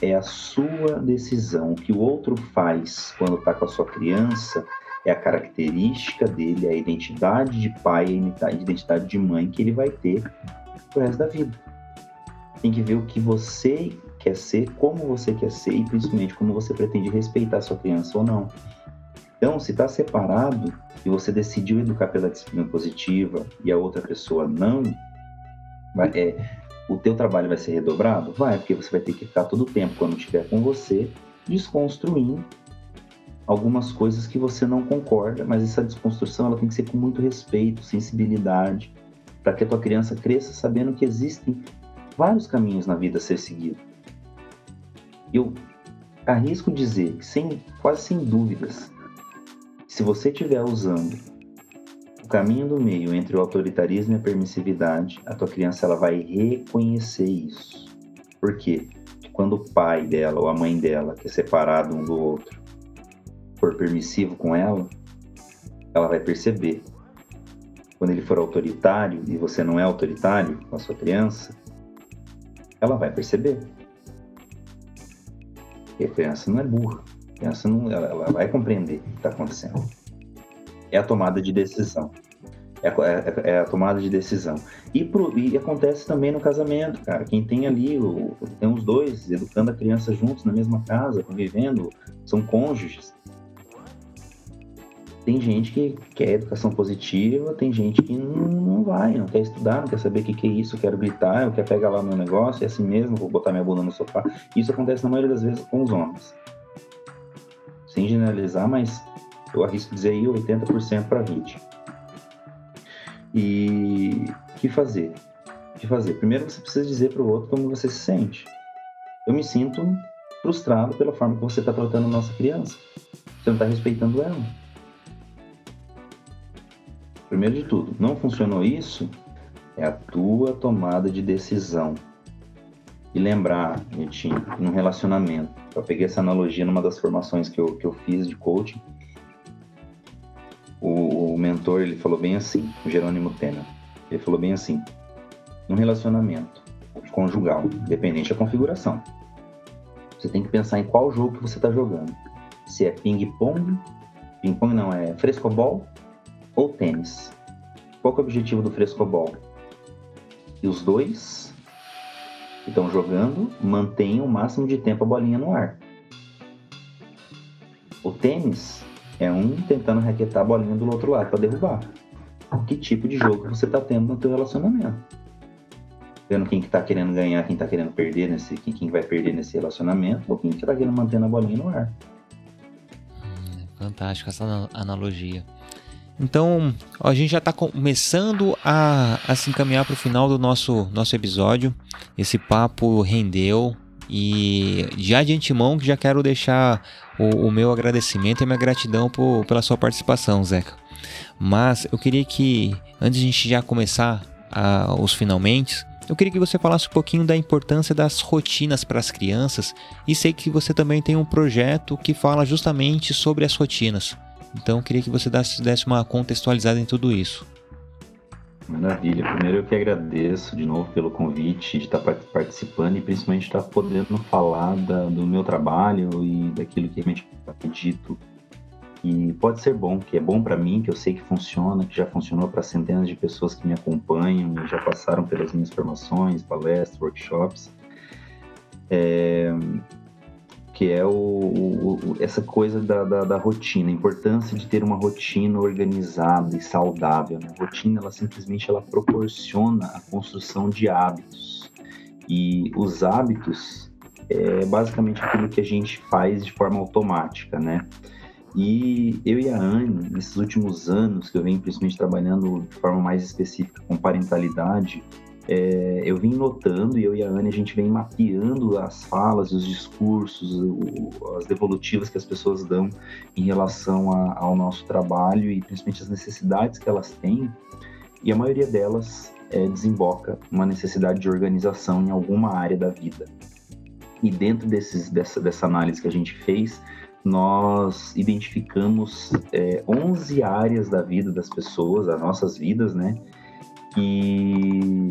é a sua decisão. O que o outro faz quando está com a sua criança é a característica dele, é a identidade de pai, a identidade de mãe que ele vai ter pro resto da vida. Tem que ver o que você quer ser, como você quer ser e principalmente como você pretende respeitar sua criança ou não. Então, se está separado e você decidiu educar pela disciplina positiva e a outra pessoa não, vai, é, o teu trabalho vai ser redobrado? Vai, porque você vai ter que ficar todo o tempo, quando estiver com você, desconstruindo algumas coisas que você não concorda, mas essa desconstrução ela tem que ser com muito respeito, sensibilidade, para que a tua criança cresça sabendo que existem vários caminhos na vida a ser seguido. Eu arrisco dizer sem, quase sem dúvidas, se você estiver usando o caminho do meio entre o autoritarismo e a permissividade, a tua criança ela vai reconhecer isso. Por quê? Quando o pai dela ou a mãe dela, que é separado um do outro, for permissivo com ela, ela vai perceber quando ele for autoritário e você não é autoritário com a sua criança, ela vai perceber. E a criança não é burra. Criança não, ela, ela vai compreender o que está acontecendo. É a tomada de decisão. É é, é a, tomada de decisão. E, pro, e, acontece também no casamento, cara. Quem tem ali, o, tem os dois educando a criança juntos na mesma casa, convivendo, são cônjuges tem gente que quer educação positiva, tem gente que não, não vai, não quer estudar, não quer saber o que, que é isso, quero gritar, eu quero pegar lá meu negócio, é assim mesmo, vou botar minha bunda no sofá. Isso acontece na maioria das vezes com os homens. Sem generalizar, mas eu arrisco dizer aí 80% para 20%. E o que fazer? O que fazer? Primeiro você precisa dizer para o outro como você se sente. Eu me sinto frustrado pela forma que você está tratando a nossa criança. Você não está respeitando ela Primeiro de tudo, não funcionou isso, é a tua tomada de decisão. E lembrar, Netinho, num relacionamento, eu peguei essa analogia numa das formações que eu, que eu fiz de coaching, o, o mentor ele falou bem assim, o Jerônimo Tena, ele falou bem assim, num relacionamento conjugal, dependente da configuração, você tem que pensar em qual jogo que você está jogando. Se é ping-pong, ping-pong não, é frescobol ou tênis. Qual é o objetivo do frescobol? E os dois que estão jogando mantenham o máximo de tempo a bolinha no ar. O tênis é um tentando raquetar a bolinha do outro lado para derrubar. Que tipo de jogo você está tendo no teu relacionamento? Vendo quem que tá querendo ganhar, quem está querendo perder nesse, quem, quem vai perder nesse relacionamento, ou quem que tá querendo manter a bolinha no ar. Fantástico essa analogia. Então, a gente já está começando a, a se encaminhar para o final do nosso, nosso episódio. Esse papo rendeu. E já de antemão já quero deixar o, o meu agradecimento e minha gratidão por, pela sua participação, Zeca. Mas eu queria que, antes de a gente já começar a, os finalmente, eu queria que você falasse um pouquinho da importância das rotinas para as crianças e sei que você também tem um projeto que fala justamente sobre as rotinas. Então queria que você desse uma contextualizada em tudo isso. Maravilha. Primeiro eu que agradeço de novo pelo convite de estar participando e principalmente estar podendo falar da, do meu trabalho e daquilo que realmente acredito e pode ser bom, que é bom para mim, que eu sei que funciona, que já funcionou para centenas de pessoas que me acompanham e já passaram pelas minhas formações, palestras, workshops. É, que é o, o, essa coisa da, da, da, rotina, a importância de ter uma rotina organizada e saudável. Né? A rotina, ela simplesmente ela proporciona a construção de hábitos. E os hábitos é basicamente aquilo que a gente faz de forma automática, né? E eu e a Anne, nesses últimos anos que eu venho principalmente trabalhando de forma mais específica com parentalidade, é, eu vim notando, e eu e a Anne, a gente vem mapeando as falas, os discursos, o, as devolutivas que as pessoas dão em relação a, ao nosso trabalho e principalmente as necessidades que elas têm, e a maioria delas é, desemboca uma necessidade de organização em alguma área da vida. E dentro desses, dessa, dessa análise que a gente fez, nós identificamos é, 11 áreas da vida das pessoas, das nossas vidas, né? Que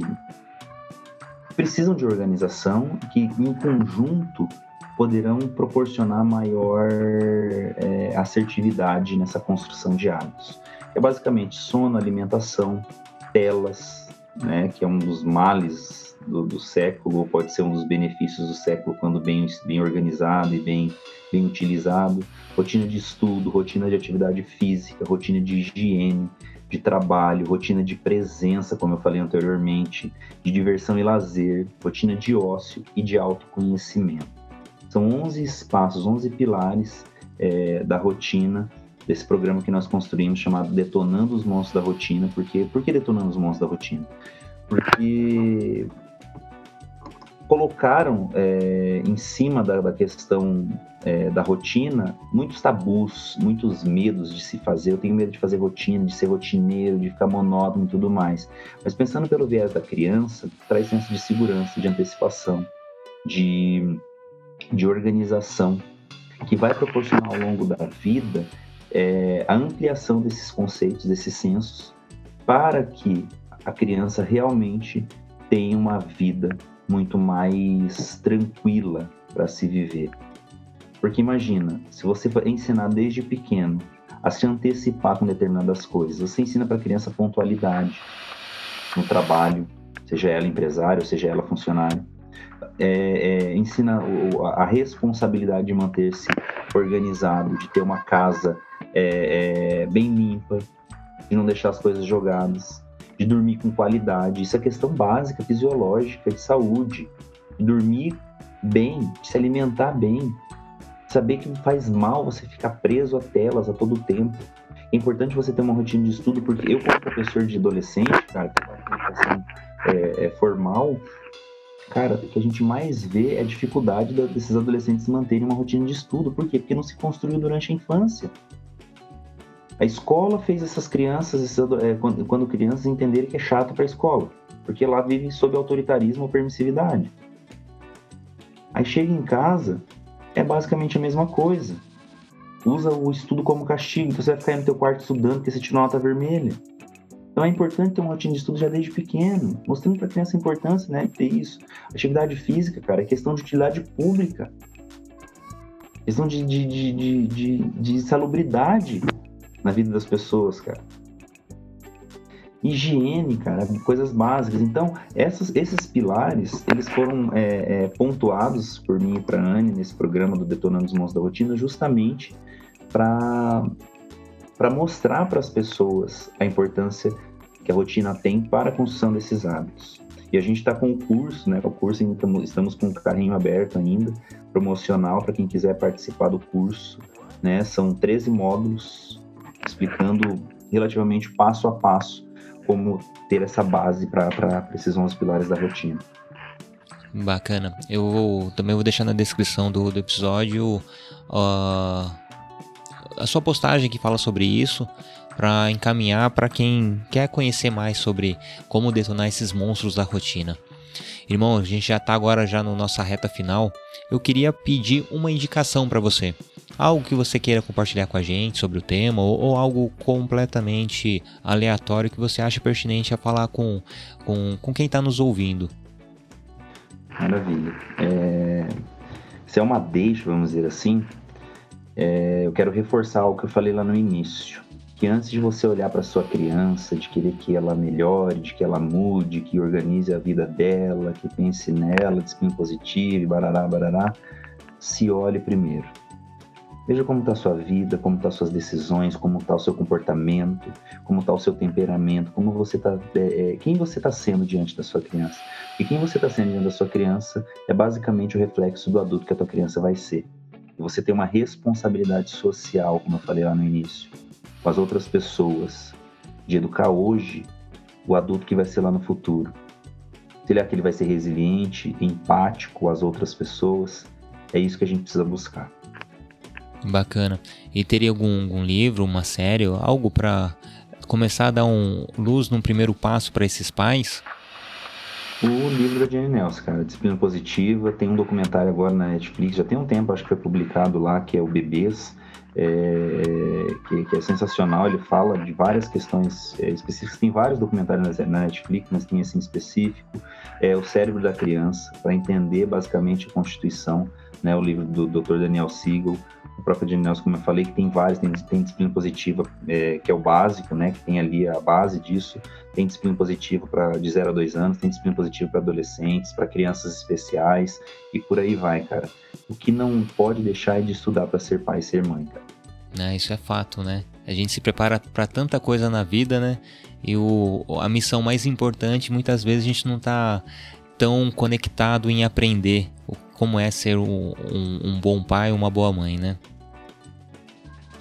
precisam de organização, que em conjunto poderão proporcionar maior é, assertividade nessa construção de hábitos. É basicamente sono, alimentação, telas, né, que é um dos males do, do, século, ou pode ser um dos benefícios do século quando bem, bem organizado e bem, bem utilizado. Rotina de estudo, rotina de atividade física, rotina de higiene, de trabalho, rotina de presença, como eu falei anteriormente, de diversão e lazer, rotina de ócio e de autoconhecimento. São 11 espaços, 11 pilares é, da rotina desse programa que nós construímos chamado Detonando os Monstros da Rotina. Porque, por que Detonando os Monstros da Rotina? Porque colocaram é, em cima da, da questão é, da rotina muitos tabus, muitos medos de se fazer. Eu tenho medo de fazer rotina, de ser rotineiro, de ficar monótono e tudo mais. Mas pensando pelo viés da criança, traz senso de segurança, de antecipação, de, de organização, que vai proporcionar ao longo da vida é, a ampliação desses conceitos, desses sensos, para que a criança realmente tenha uma vida muito mais tranquila para se viver. Porque imagina, se você ensinar desde pequeno a se antecipar com determinadas coisas, você ensina para a criança pontualidade no trabalho, seja ela empresário, seja ela funcionário, é, é, ensina a responsabilidade de manter-se organizado, de ter uma casa é, é, bem limpa, de não deixar as coisas jogadas, de dormir com qualidade. Isso é questão básica, fisiológica, de saúde. De dormir bem, de se alimentar bem. Saber que faz mal você ficar preso a telas a todo tempo. É importante você ter uma rotina de estudo, porque eu, como professor de adolescente, cara, que educação é, é, formal, cara, o que a gente mais vê é a dificuldade desses adolescentes manterem uma rotina de estudo. Por quê? Porque não se construiu durante a infância. A escola fez essas crianças, é, quando, crianças, entenderem que é chato para a escola, porque lá vive sob autoritarismo ou permissividade. Aí chega em casa, é basicamente a mesma coisa. Usa o estudo como castigo, então você vai ficar no teu quarto estudando porque você tirou nota vermelha. Então é importante ter uma rotina de estudo já desde pequeno, mostrando para a criança a importância né, de ter isso. Atividade física, cara, é questão de utilidade pública. Questão de, de, de, de, de salubridade na vida das pessoas, cara. Higiene, cara, coisas básicas. Então, essas, esses pilares, eles foram é, é, pontuados por mim e para Anne nesse programa do Detonando os Mãos da Rotina, justamente para mostrar para as pessoas a importância que a rotina tem para a construção desses hábitos. E a gente está com o curso, né? O curso estamos com o carrinho aberto ainda, promocional para quem quiser participar do curso. Né? São 13 módulos explicando relativamente passo a passo como ter essa base para esses 11 pilares da rotina. Bacana. Eu vou, também vou deixar na descrição do, do episódio uh, a sua postagem que fala sobre isso para encaminhar para quem quer conhecer mais sobre como detonar esses monstros da rotina. Irmão, a gente já está agora já na nossa reta final. Eu queria pedir uma indicação para você algo que você queira compartilhar com a gente sobre o tema ou, ou algo completamente aleatório que você acha pertinente a falar com, com, com quem está nos ouvindo. Maravilha. É... Se é uma deixa, vamos dizer assim, é... eu quero reforçar o que eu falei lá no início. Que antes de você olhar para sua criança, de querer que ela melhore, de que ela mude, que organize a vida dela, que pense nela, disciplina positiva, barará, barará, se olhe primeiro Veja como está a sua vida, como estão tá suas decisões, como está o seu comportamento, como está o seu temperamento, como você está, é, é, quem você está sendo diante da sua criança. E quem você está sendo diante da sua criança é basicamente o reflexo do adulto que a tua criança vai ser. E você tem uma responsabilidade social, como eu falei lá no início, com as outras pessoas, de educar hoje o adulto que vai ser lá no futuro. Será que ele vai ser resiliente, empático às outras pessoas? É isso que a gente precisa buscar. Bacana. E teria algum, algum livro, uma série, algo para começar a dar um luz num primeiro passo para esses pais? O livro da Jane Nelson, cara, Disciplina Positiva. Tem um documentário agora na Netflix, já tem um tempo, acho que foi publicado lá, que é o Bebês, é, que, que, é sensacional. Ele fala de várias questões é, específicas. Tem vários documentários na Netflix, mas tem assim específico. É o cérebro da criança, para entender basicamente a Constituição, né, o livro do Dr. Daniel Siegel o próprio Nelson, como eu falei, que tem vários, tem, tem disciplina positiva, é, que é o básico, né, que tem ali a base disso, tem disciplina positiva para de 0 a 2 anos, tem disciplina positiva para adolescentes, para crianças especiais, e por aí vai, cara. O que não pode deixar é de estudar para ser pai e ser mãe, cara. É, isso é fato, né? A gente se prepara para tanta coisa na vida, né? E o, a missão mais importante, muitas vezes a gente não tá tão conectado em aprender como é ser um, um, um bom pai, uma boa mãe, né?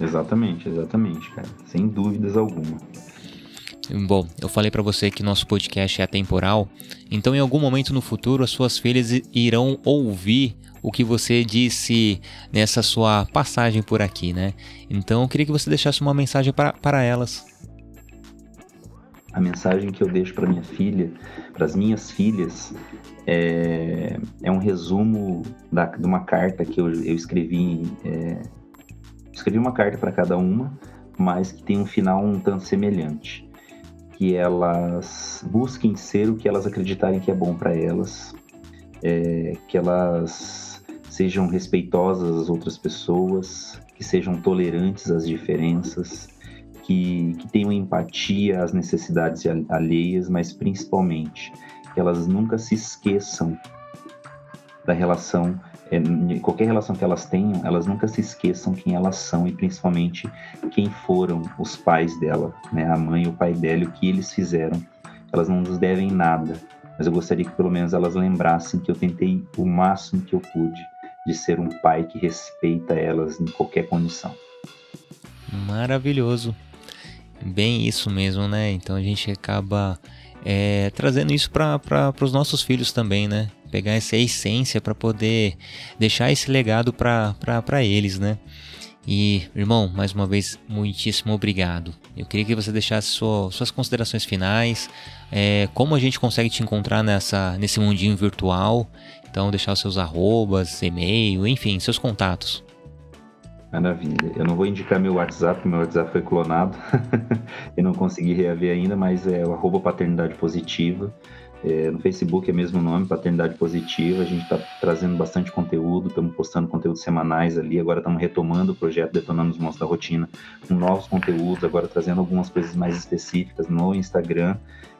Exatamente, exatamente, cara. Sem dúvidas alguma. Bom, eu falei para você que nosso podcast é atemporal, então em algum momento no futuro as suas filhas irão ouvir o que você disse nessa sua passagem por aqui, né? Então eu queria que você deixasse uma mensagem para elas. A mensagem que eu deixo para minha filha, para as minhas filhas, é, é um resumo da, de uma carta que eu, eu escrevi. É, escrevi uma carta para cada uma, mas que tem um final um tanto semelhante. Que elas busquem ser o que elas acreditarem que é bom para elas, é, que elas sejam respeitosas às outras pessoas, que sejam tolerantes às diferenças, que, que tenham empatia às necessidades alheias, mas principalmente que elas nunca se esqueçam da relação, é, qualquer relação que elas tenham, elas nunca se esqueçam quem elas são e principalmente quem foram os pais dela, né? A mãe e o pai dela, o que eles fizeram. Elas não nos devem nada, mas eu gostaria que pelo menos elas lembrassem que eu tentei o máximo que eu pude de ser um pai que respeita elas em qualquer condição. Maravilhoso. Bem isso mesmo, né? Então a gente acaba é, trazendo isso para os nossos filhos também, né? Pegar essa essência para poder deixar esse legado para eles, né? E, irmão, mais uma vez, muitíssimo obrigado. Eu queria que você deixasse sua, suas considerações finais, é, como a gente consegue te encontrar nessa, nesse mundinho virtual. Então, deixar os seus arrobas, e-mail, enfim, seus contatos. Maravilha. Eu não vou indicar meu WhatsApp, meu WhatsApp foi clonado. eu não consegui reaver ainda, mas é o arroba paternidade positiva. É, no Facebook é mesmo nome, Paternidade Positiva. A gente está trazendo bastante conteúdo, estamos postando conteúdos semanais ali. Agora estamos retomando o projeto Detonando os Monstros da Rotina com novos conteúdos, agora trazendo algumas coisas mais específicas no Instagram.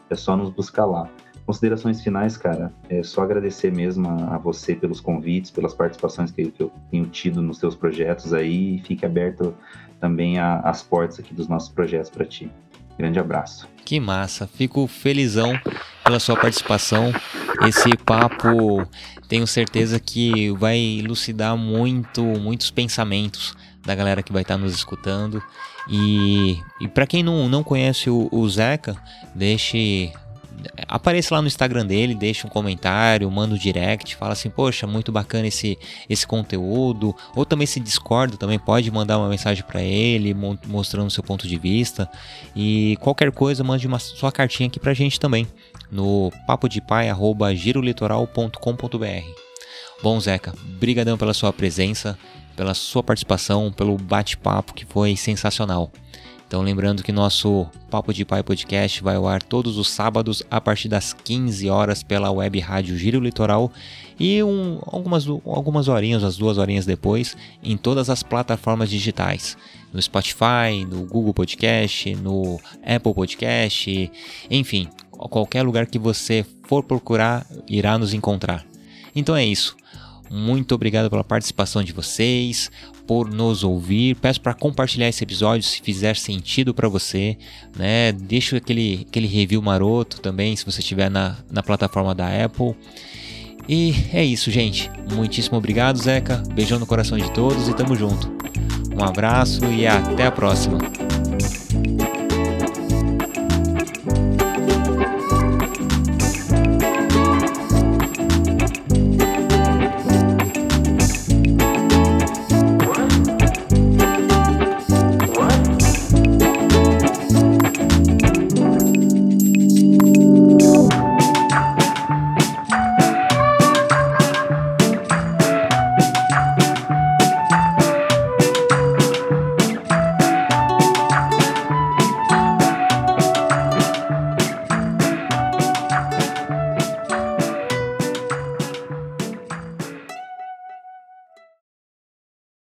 É só nos buscar lá. Considerações finais, cara, é só agradecer mesmo a, a você pelos convites, pelas participações que, que, eu tenho tido nos seus projetos aí e fique aberto também a, as portas aqui dos nossos projetos para ti. Grande abraço. Que massa, fico felizão pela sua participação. Esse papo tenho certeza que vai elucidar muito, muitos pensamentos da galera que vai estar nos escutando. E, e para quem não, não conhece o, o Zeca, deixe apareça lá no Instagram dele, deixa um comentário, manda um direct, fala assim, poxa, muito bacana esse, esse conteúdo, ou também se discorda, também pode mandar uma mensagem para ele, mostrando seu ponto de vista, e qualquer coisa, mande uma sua cartinha aqui pra gente também, no papodepai.girolitoral.com.br Bom, Zeca, brigadão pela sua presença, pela sua participação, pelo bate-papo que foi sensacional. Então, lembrando que nosso Papo de Pai Podcast vai ao ar todos os sábados a partir das 15 horas pela web rádio Giro Litoral e um, algumas, algumas horinhas, as duas horinhas depois, em todas as plataformas digitais. No Spotify, no Google Podcast, no Apple Podcast, enfim, qualquer lugar que você for procurar irá nos encontrar. Então é isso. Muito obrigado pela participação de vocês, por nos ouvir. Peço para compartilhar esse episódio se fizer sentido para você, né? Deixa aquele, aquele review maroto também se você estiver na, na plataforma da Apple. E é isso, gente. Muitíssimo obrigado, Zeca. Beijão no coração de todos e tamo junto. Um abraço e até a próxima.